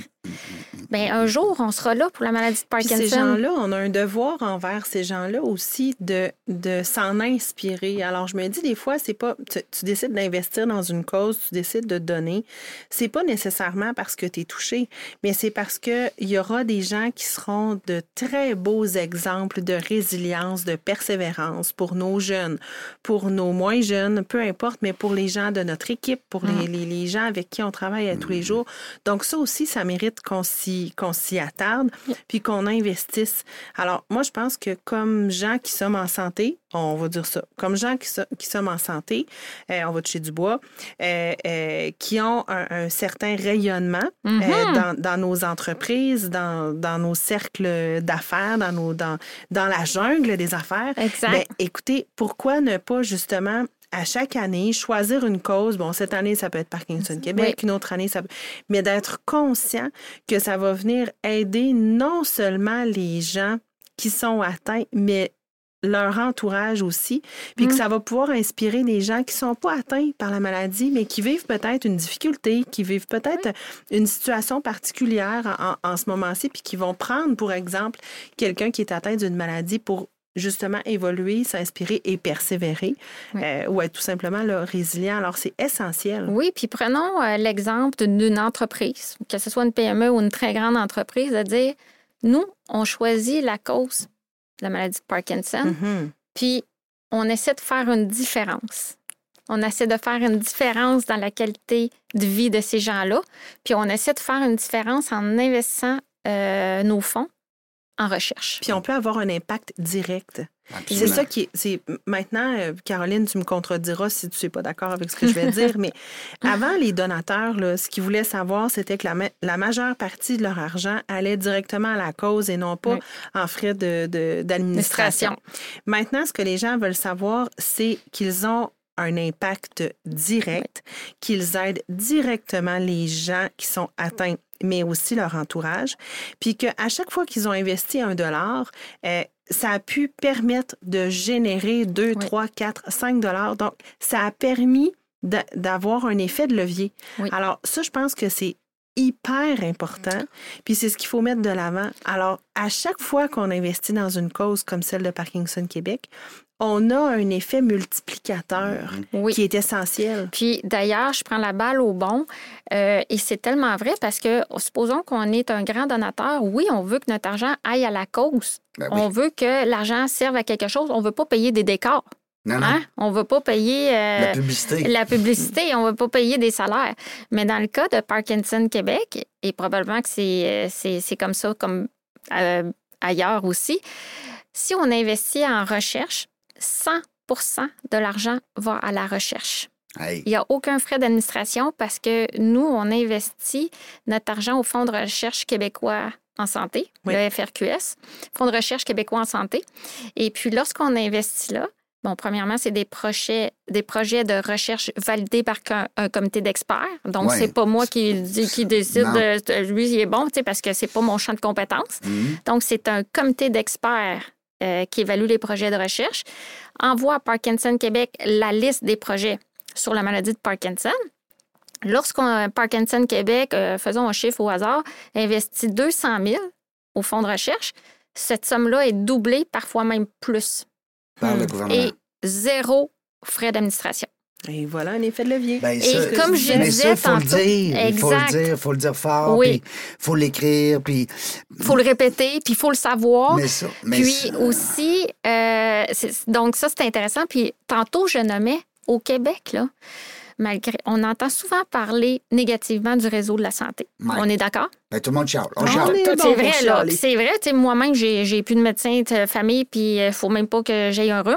Ben, un jour, on sera là pour la maladie de Puis Parkinson. ces gens-là, on a un devoir envers ces gens-là aussi de, de s'en inspirer. Alors, je me dis des fois, c'est pas. Tu, tu décides d'investir dans une cause, tu décides de donner. C'est pas nécessairement parce que tu es touché, mais c'est parce qu'il y aura des gens qui seront de très beaux exemples de résilience, de persévérance pour nos jeunes, pour nos moins jeunes, peu importe, mais pour les gens de notre équipe, pour les, les, les gens avec qui on travaille à tous les jours. Donc, ça aussi, ça mérite qu'on s'y qu'on s'y attarde, puis qu'on investisse. Alors, moi, je pense que comme gens qui sommes en santé, on va dire ça, comme gens qui, so- qui sommes en santé, euh, on va toucher du bois, euh, euh, qui ont un, un certain rayonnement Mhm. dans, dans nos entreprises, dans, dans nos cercles d'affaires, dans, nos, dans, dans la jungle des affaires. Exact. Ben, écoutez, pourquoi ne pas justement à chaque année choisir une cause? Bon, cette année, ça peut être Parkinson Québec, une autre année, ça peut... Mais d'être conscient que ça va venir aider non seulement les gens qui sont atteints, mais leur entourage aussi, puis que Mm. ça va pouvoir inspirer des gens qui sont pas atteints par la maladie, mais qui vivent peut-être une difficulté, qui vivent peut-être une situation particulière en, en ce moment-ci, puis qui vont prendre, pour exemple, quelqu'un qui est atteint d'une maladie pour justement évoluer, s'inspirer et persévérer, Oui. euh, ou être tout simplement là, résilient. Alors, c'est essentiel. Oui, puis prenons euh, l'exemple d'une- entreprise, que ce soit une PME ou une très grande entreprise, de dire, nous, on choisit la cause de la maladie de Parkinson, Mhm. puis on essaie de faire une différence. On essaie de faire une différence dans la qualité de vie de ces gens-là, puis on essaie de faire une différence en investissant euh, nos fonds en recherche. Puis on peut avoir un impact direct. C'est ça qui est. c'est- Maintenant, euh, Caroline, tu me contrediras si tu n'es pas d'accord avec ce que je vais <laughs> dire, mais avant, les donateurs, là, ce qu'ils voulaient savoir, c'était que la, ma- la majeure partie de leur argent allait directement à la cause et non pas Oui. en frais de- de- d'administration. Maintenant, ce que les gens veulent savoir, c'est qu'ils ont un impact direct, qu'ils aident directement les gens qui sont atteints, mais aussi leur entourage, puis qu'à chaque fois qu'ils ont investi un dollar, euh, ça a pu permettre de générer 2, Oui. 3, 4, 5 dollars. Donc, ça a permis d'a- d'avoir un effet de levier. Oui. Alors, ça, je pense que c'est hyper important, puis c'est ce qu'il faut mettre de l'avant. Alors, à chaque fois qu'on investit dans une cause comme celle de Parkinson Québec, on a un effet multiplicateur Oui. qui est essentiel. Puis d'ailleurs, je prends la balle au bon euh, et c'est tellement vrai parce que supposons qu'on est un grand donateur, oui, on veut que notre argent aille à la cause. Ben oui. On veut que l'argent serve à quelque chose. On ne veut pas payer des décors. Non, non. Hein? On ne veut pas payer euh, La publicité. la publicité, on ne veut pas payer des salaires. Mais dans le cas de Parkinson Québec, et probablement que c'est, euh, c'est, c'est comme ça comme euh, ailleurs aussi, si on investit en recherche, 100% de l'argent va à la recherche. Hey. Il n'y a aucun frais d'administration parce que nous, on investit notre argent au Fonds de recherche québécois en santé, Oui. le FRQS, Fonds de recherche québécois en santé. Et puis, lorsqu'on investit là, Bon, premièrement, c'est des projets, des projets de recherche validés par un, comité d'experts. Donc, Ouais. c'est pas moi qui, dit- qui décide de, de- lui, il est bon, tu sais, parce que c'est pas mon champ de compétences. Mhm. Donc, c'est un comité d'experts euh, qui évalue les projets de recherche, envoie à Parkinson Québec la liste des projets sur la maladie de Parkinson. Lorsqu'on Parkinson Québec, euh, faisons un chiffre au hasard, investit 200 000 au fonds de recherche, cette somme-là est doublée, parfois même plus, Par le Hmm. gouvernement. et zéro frais d'administration. Et voilà un effet de levier. Ben, Et ça, comme je mais disais ça, faut le dire. Il faut le dire, faut le dire fort, Oui. puis faut l'écrire, puis... faut le répéter, puis il faut le savoir. Mais ça, mais Puis ça- aussi, euh, donc ça, c'est intéressant. Puis tantôt, je nommais au Québec, là, malgré, on entend souvent parler négativement du réseau de la santé. Ouais. On est d'accord? ben, tout le monde chiale. On Ah, on bon c'est vrai, là. C'est vrai, moi-même, j'ai, j'ai plus de médecin de famille, puis il faut même pas que j'aie un rhume.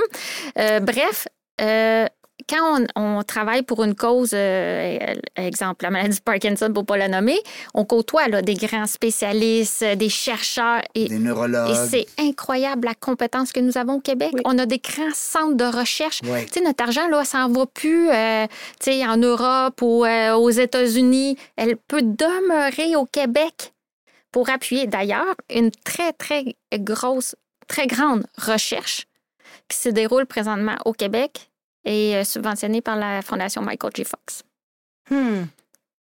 Euh, bref, euh, quand on, on travaille pour une cause, euh, exemple, la maladie de Parkinson, pour pas la nommer, on côtoie là, des grands spécialistes, euh, des chercheurs, et, Des et neurologues. c'est incroyable la compétence que nous avons au Québec. Oui. On a des grands centres de recherche. Tu sais, notre argent, là, ça n'en va plus euh, tu sais, en Europe ou euh, aux États-Unis. Elle peut demeurer au Québec pour appuyer d'ailleurs une très, très grosse, très grande recherche qui se déroule présentement au Québec et euh, subventionnée par la Fondation Michael J. Fox. Hmm.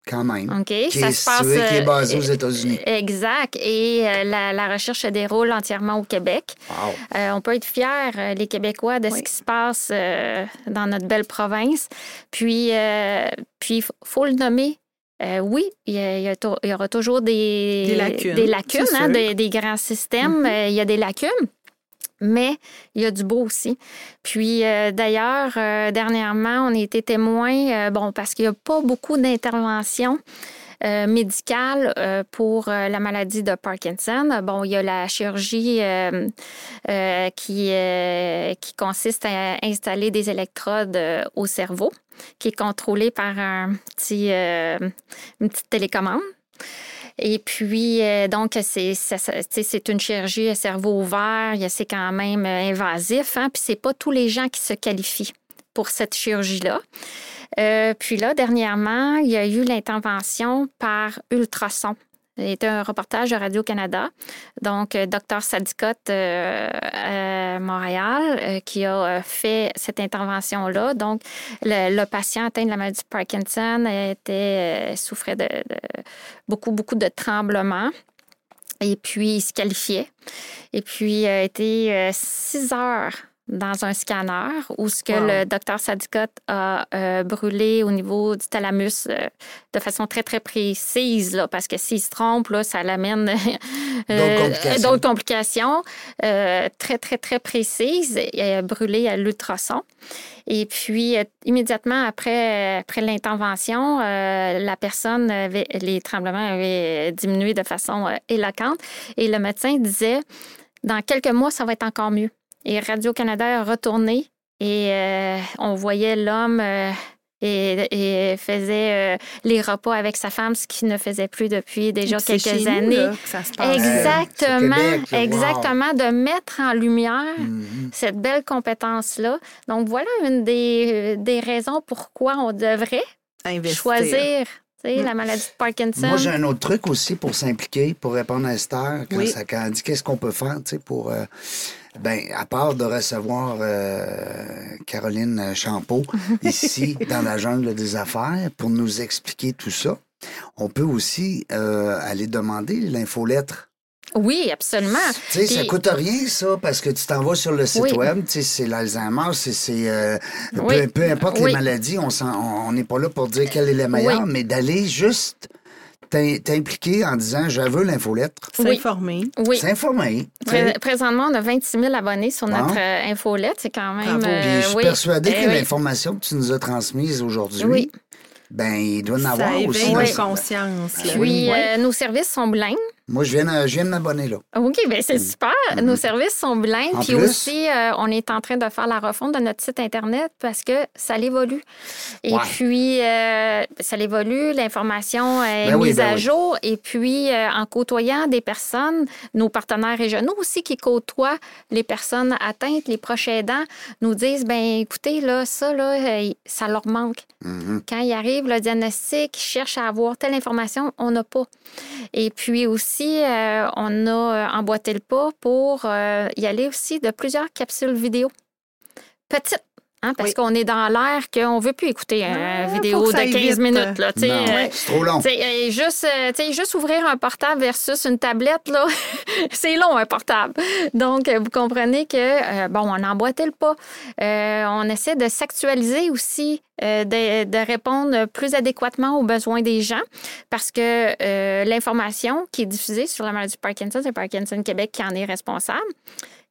Quand même. OK? Qui ça est se passe. qui est euh, basé aux États-Unis. Exact. Et euh, la, la recherche se déroule entièrement au Québec. Wow. Euh, on peut être fiers, euh, les Québécois, de ce qui se passe euh, dans notre belle province. Puis, euh, puis il faut le nommer. Euh, oui, il y, a- il aura toujours des, Des lacunes, des, lacunes, hein, des, des grands systèmes. Euh, il y a des lacunes, mais il y a du beau aussi. Puis euh, d'ailleurs, euh, dernièrement, on a été témoin, euh, bon, parce qu'il n'y a pas beaucoup d'interventions euh, médicales pour la maladie de Parkinson. Bon, il y a la chirurgie qui, consiste à installer des électrodes au cerveau, qui est contrôlée par une petite télécommande. Et puis, euh, donc, c'est une chirurgie à cerveau ouvert, c'est quand même euh, invasif, hein, puis c'est pas tous les gens qui se qualifient pour cette chirurgie-là. Euh, puis là, dernièrement, il y a eu l'intervention par ultrason. C'était un reportage de Radio-Canada. Donc, euh, Dr Sadicot euh, à Montréal euh, qui a euh, fait cette intervention-là. Donc, le, patient atteint de la maladie de Parkinson était, euh, souffrait de, de beaucoup, beaucoup de tremblements. Et puis, il se qualifiait. Et puis, a été euh, six heures dans un scanner où ce que Wow. le docteur Sadicot a euh, brûlé au niveau du thalamus euh, de façon très, très précise, là, parce que s'il se trompe, là, ça l'amène <laughs> euh, complications. d'autres complications euh, très, très, très précises. A brûlé à l'ultrason. Et puis, immédiatement après, après l'intervention, la personne, avait, les tremblements avaient diminué de façon éloquente. Et le médecin disait, dans quelques mois, ça va être encore mieux. Et Radio-Canada a retourné et euh, on voyait l'homme euh, et, et faisait euh, les repas avec sa femme, ce qu'il ne faisait plus depuis déjà quelques chez nous, années. là, que ça se passe. Exactement, Québec, wow. exactement, de mettre en lumière Mhm. cette belle compétence-là. Donc, voilà une des, des raisons pourquoi on devrait Investir. choisir Mm. la maladie de Parkinson. Moi, j'ai un autre truc aussi pour s'impliquer, pour répondre à Esther, quand, Oui. ça, quand elle dit qu'est-ce qu'on peut faire, tu sais, pour... euh, ben, à part de recevoir euh, Caroline Champeau <laughs> ici, dans la jungle des affaires, pour nous expliquer tout ça, on peut aussi euh, aller demander l'infolettre. Oui, absolument. Tu sais, ça coûte rien, ça, parce que tu t'en vas sur le site Oui. web, tu sais, c'est l'Alzheimer, c'est... c'est, euh, Oui. peu, peu importe Oui. les maladies, on s'en- on n'est pas là pour dire quelle est la meilleure, mais d'aller juste t'impliquer en disant « je veux l'infolettre. S'informer. Oui. S'informer. Pré- Présentement, on a 26 000 abonnés sur Bon. notre euh, infolette. C'est quand même. Euh, Puis je suis oui. persuadé Eh que oui. l'information que tu nous as transmise aujourd'hui, Oui. ben il doit en Ça avoir aussi. éveille dans nos ce- consciences. là. Puis, Oui. euh, nos services sont bilingues. Moi, je viens, je viens de m'abonner là. OK, bien c'est super. Nos services sont bilingues. En Puis plus? aussi, euh, on est en train de faire la refonte de notre site Internet parce que ça l'évolue. Et Ouais. puis, euh, ça l'évolue, l'information est Ben oui, mise ben à oui. jour. Et puis, euh, en côtoyant des personnes, nos partenaires régionaux aussi qui côtoient les personnes atteintes, les proches aidants, nous disent, ben écoutez, là, ça, là, ça leur manque. Mhm. Quand il arrive le diagnostic, ils cherchent à avoir telle information, on n'a pas. Et puis aussi, euh, on a euh, emboîté le pas pour euh, y aller aussi de plusieurs capsules vidéo. Petites. Hein, parce Oui. qu'on est dans l'air qu'on ne veut plus écouter une Ah, faut vidéo de ça 15 aille vite. minutes. Là, Non, euh, c'est trop long. tu sais, euh, juste, euh, tu sais, juste ouvrir un portable versus une tablette, là, <laughs> c'est long, un portable. Donc, euh, vous comprenez que, euh, bon, on a emboîté le pas. Euh, on essaie de s'actualiser aussi, euh, de, de répondre plus adéquatement aux besoins des gens parce que euh, l'information qui est diffusée sur la maladie de Parkinson, c'est Parkinson Québec qui en est responsable.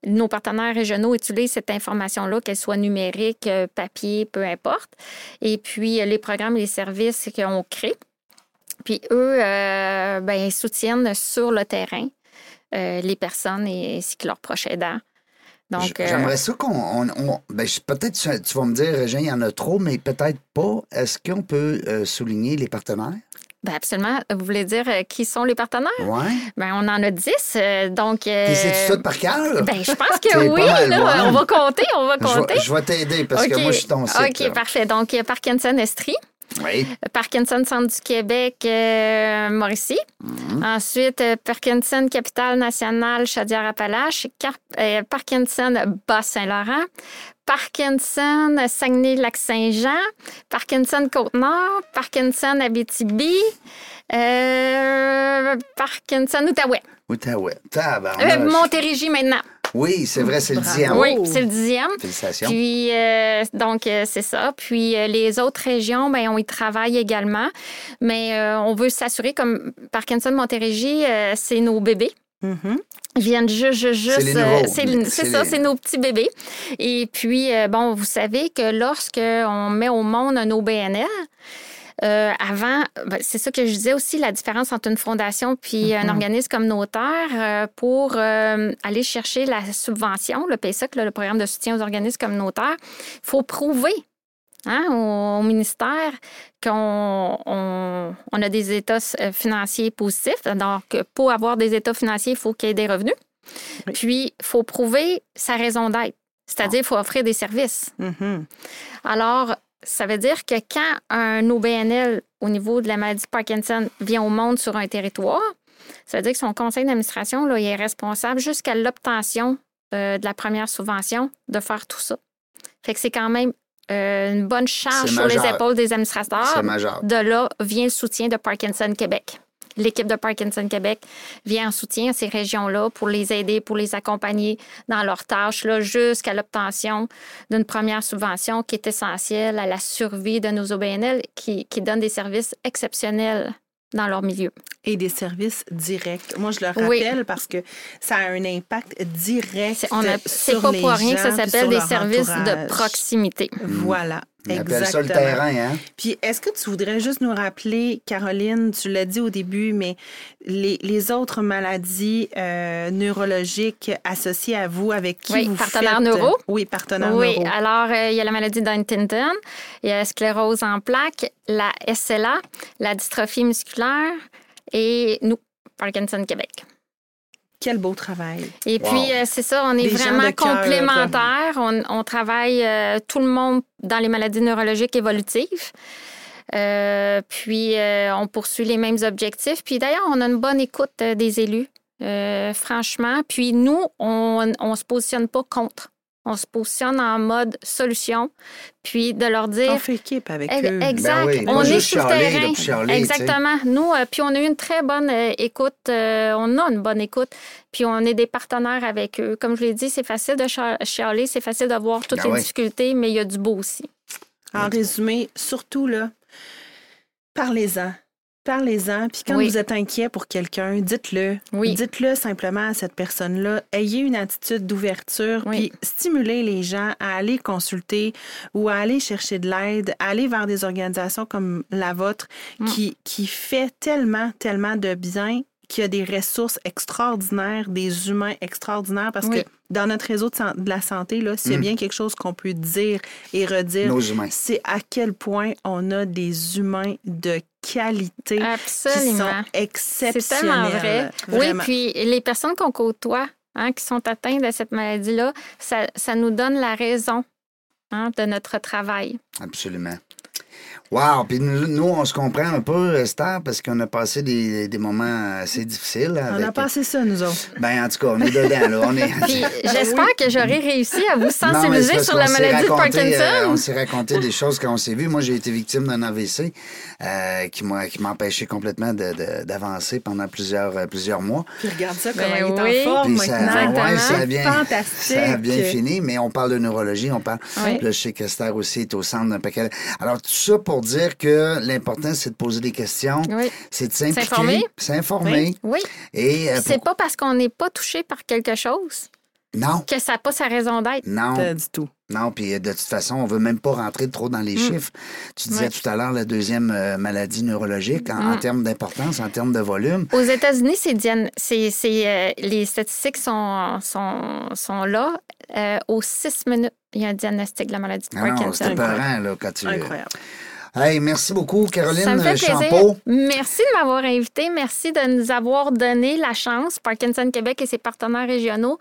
Nos partenaires régionaux utilisent cette information-là, qu'elle soit numérique, euh, papier, peu importe. Et puis, euh, les programmes et les services qu'on crée. Puis eux, euh, ben, ils soutiennent sur le terrain euh, les personnes et ainsi que leurs proches aidants. Donc, euh, J'aimerais ça qu'on. on- on- ben, peut-être tu, vas me dire, Régin, il y en a trop, mais peut-être pas. Est-ce qu'on peut souligner les partenaires? Ben, absolument. Vous voulez dire euh, qui sont les partenaires? Ouais. Ben, on en a 10. euh, donc, euh, c'est tout par cœur? ben, je pense que <laughs> oui. mal, là, ouais. on va compter, on va Je vais- compter. je vais t'aider parce que moi, je suis ton site. OK, là. parfait. Donc, a Parkinson Estrie, Oui. Parkinson Centre du Québec, euh, Mauricie. Mhm. Ensuite, euh, Parkinson Capitale Nationale, Chaudière-Appalaches. Euh, Parkinson Bas-Saint-Laurent. Parkinson Saguenay-Lac-Saint-Jean. Parkinson Côte-Nord. Parkinson Abitibi. euh, Parkinson Outaouais. Outaouais. Euh. Montérégie maintenant. Oui, c'est vrai, c'est le dixième. Oui, c'est le dixième. Félicitations. Puis, euh, donc, euh, c'est ça. Puis, euh, les autres régions, ben, on y travaille également. Mais on veut s'assurer, comme Parkinson Montérégie, c'est nos bébés. Mhm. Ils viennent juste, juste, juste. euh, c'est ça, les- c'est nos petits bébés. Et puis, euh, bon, vous savez que lorsqu'on met au monde un OBNL, euh, avant, ben, c'est ça que je disais aussi, la différence entre une fondation puis un organisme communautaire euh, pour euh, aller chercher la subvention, le PSOC, le programme de soutien aux organismes communautaires, il faut prouver hein, au, au ministère qu'on on, on a des états euh, financiers positifs. Donc, pour avoir des états financiers, il faut qu'il y ait des revenus. Oui. Puis, il faut prouver sa raison d'être. C'est-à-dire, il faut offrir des services. Mhm. Alors, ça veut dire que quand un OBNL au niveau de la maladie de Parkinson vient au monde sur un territoire, ça veut dire que son conseil d'administration là, il est responsable jusqu'à l'obtention euh, de la première subvention de faire tout ça. Fait que c'est quand même euh, une bonne charge sur les épaules des C'est administrateurs. majeur. De là vient le soutien de Parkinson Québec. L'équipe de Parkinson Québec vient en soutien à ces régions-là pour les aider, pour les accompagner dans leurs tâches, là, jusqu'à l'obtention d'une première subvention qui est essentielle à la survie de nos OBNL qui, qui donnent des services exceptionnels dans leur milieu. Et des services directs. Moi, je le Oui. rappelle parce que ça a un impact direct C'est on a- c'est sur pas les pour rien que ça gens s'appelle des services de entourage. proximité. Voilà. On appelle ça le Exactement. terrain, hein? Puis, est-ce que tu voudrais juste nous rappeler, Caroline, tu l'as dit au début, mais les, les autres maladies euh, neurologiques associées à vous, avec qui Oui, vous partenaires faites... neuro. Oui, partenaires Oui, neuro. alors euh, il y a la maladie d'Huntington, il y a la sclérose en plaques, la SLA, la dystrophie musculaire et nous, Parkinson Québec. Quel beau travail. Et Wow. puis, euh, c'est ça, on est Des vraiment complémentaires. On, on travaille euh, tout le monde dans les maladies neurologiques évolutives. Euh, puis, euh, on poursuit les mêmes objectifs. Puis, d'ailleurs, on a une bonne écoute euh, des élus, euh, franchement. Puis, nous, on ne se positionne pas contre. On se positionne en mode solution, puis de leur dire... On fait équipe avec eux. Exact. Ben oui, on est sur le terrain. Exactement. Nous, euh, puis on a eu une très bonne euh, écoute. euh, on a une bonne écoute. Puis on est des partenaires avec eux. Comme je l'ai dit, c'est facile de chia- chialer, c'est facile de voir toutes Ben les oui. difficultés, mais il y a du beau aussi. En résumé, surtout, là, parlez-en. Parlez-en. Puis quand Oui. vous êtes inquiet pour quelqu'un, dites-le. Oui. Dites-le simplement à cette personne-là. Ayez une attitude d'ouverture. Oui. Puis stimulez les gens à aller consulter ou à aller chercher de l'aide, à aller vers des organisations comme la vôtre Mm. qui, qui fait tellement, tellement de bien qu'il y a des ressources extraordinaires, des humains extraordinaires, parce Oui. que dans notre réseau de, la santé, là, s'il y a bien quelque chose qu'on peut dire et redire, Mm. Nos humains. c'est à quel point on a des humains de qualité qui Absolument. sont C'est exceptionnels. tellement vrai. Vraiment. Oui, puis les personnes qu'on côtoie, hein, qui sont atteintes de cette maladie-là, ça, ça nous donne la raison hein, de notre travail. Absolument. Wow! Puis nous, nous, on se comprend un peu, Esther, parce qu'on a passé des, des moments assez difficiles. On a passé ça, nous autres. Ben, en tout cas, on est dedans, là. On est... <laughs> Puis j'espère que j'aurai réussi à vous sensibiliser sur la maladie de raconté, euh, Parkinson. on s'est raconté des choses quand on s'est vu. Moi, j'ai été victime d'un AVC euh, qui m'a qui m'a empêché complètement d'avancer pendant plusieurs, euh, plusieurs mois. Puis regarde ça, Ben comment oui. il est en forme Puis ça, maintenant. ouais, ça a C'est bien, fantastique. ça a bien fini, mais on parle de neurologie, on parle. Oui. Puis Là, je sais qu'Esther aussi est au centre d'un paquet. Alors, tout ça pour dire que l'important, c'est de poser des questions, Oui. c'est de s'impliquer, S'informer. s'informer. Oui. Et euh, C'est pour- pas parce qu'on n'est pas touché par quelque chose non, que ça n'a pas sa raison d'être. non. Pas du tout. Non, puis euh, de toute façon, on veut même pas rentrer trop dans les chiffres. Tu disais Mm. Tout à l'heure la deuxième euh, maladie neurologique en, en Mm. termes d'importance, en termes de volume. Aux États-Unis, c'est c'est- c'est, euh, les statistiques sont, sont, sont là. Euh, aux six minutes, il y a un diagnostic de la maladie de Ah non, Parkinson. c'était peurant, là, quand tu... Incroyable. Hey, merci beaucoup, Caroline Ça me fait plaisir. Champeau. Merci de m'avoir invité. Merci de nous avoir donné la chance, Parkinson Québec et ses partenaires régionaux,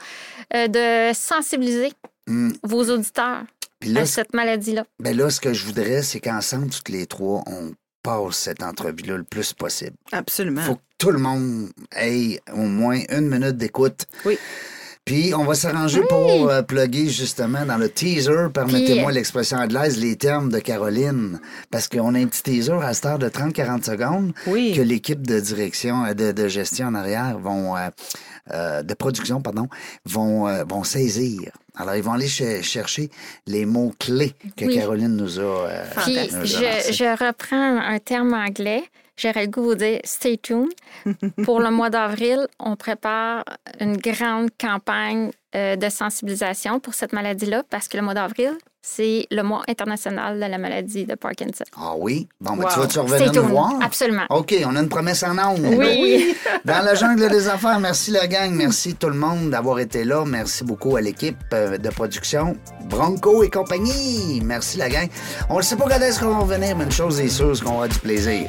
euh, de sensibiliser Mm. vos auditeurs là, à ce- cette maladie-là. ben là, ce que je voudrais, c'est qu'ensemble, toutes les trois, on passe cette entrevue-là le plus possible. Absolument. faut que tout le monde ait au moins une minute d'écoute. Oui. Puis on va s'arranger pour euh, plugger justement dans le teaser, permettez-moi Puis- l'expression anglaise, les termes de Caroline. Parce qu'on a un petit teaser à cette heure de 30-40 secondes Oui. que l'équipe de direction, euh, de, de gestion en arrière vont, euh, euh, de production, pardon, vont, euh, vont saisir. Alors, ils vont aller ch- chercher les mots-clés que Oui. Caroline nous a. euh, Puis, nous a lancés. je, je reprends un terme anglais. J'aurais le goût de vous dire stay tuned. <laughs> Pour le mois d'avril, on prépare une grande campagne euh, de sensibilisation pour cette maladie-là parce que le mois d'avril, c'est le mois international de la maladie de Parkinson. Ah oui? Bon, ben, Wow. tu vas-tu Stay revenir nous voir? Absolument. OK, on a une promesse en ondes. Oui. Dans la jungle des affaires, merci la gang, merci tout le monde d'avoir été là. Merci beaucoup à l'équipe euh, de production, Bronco et compagnie. Merci la gang. On ne sait pas quand est-ce qu'on va revenir, mais une chose est sûre, c'est qu'on aura du plaisir.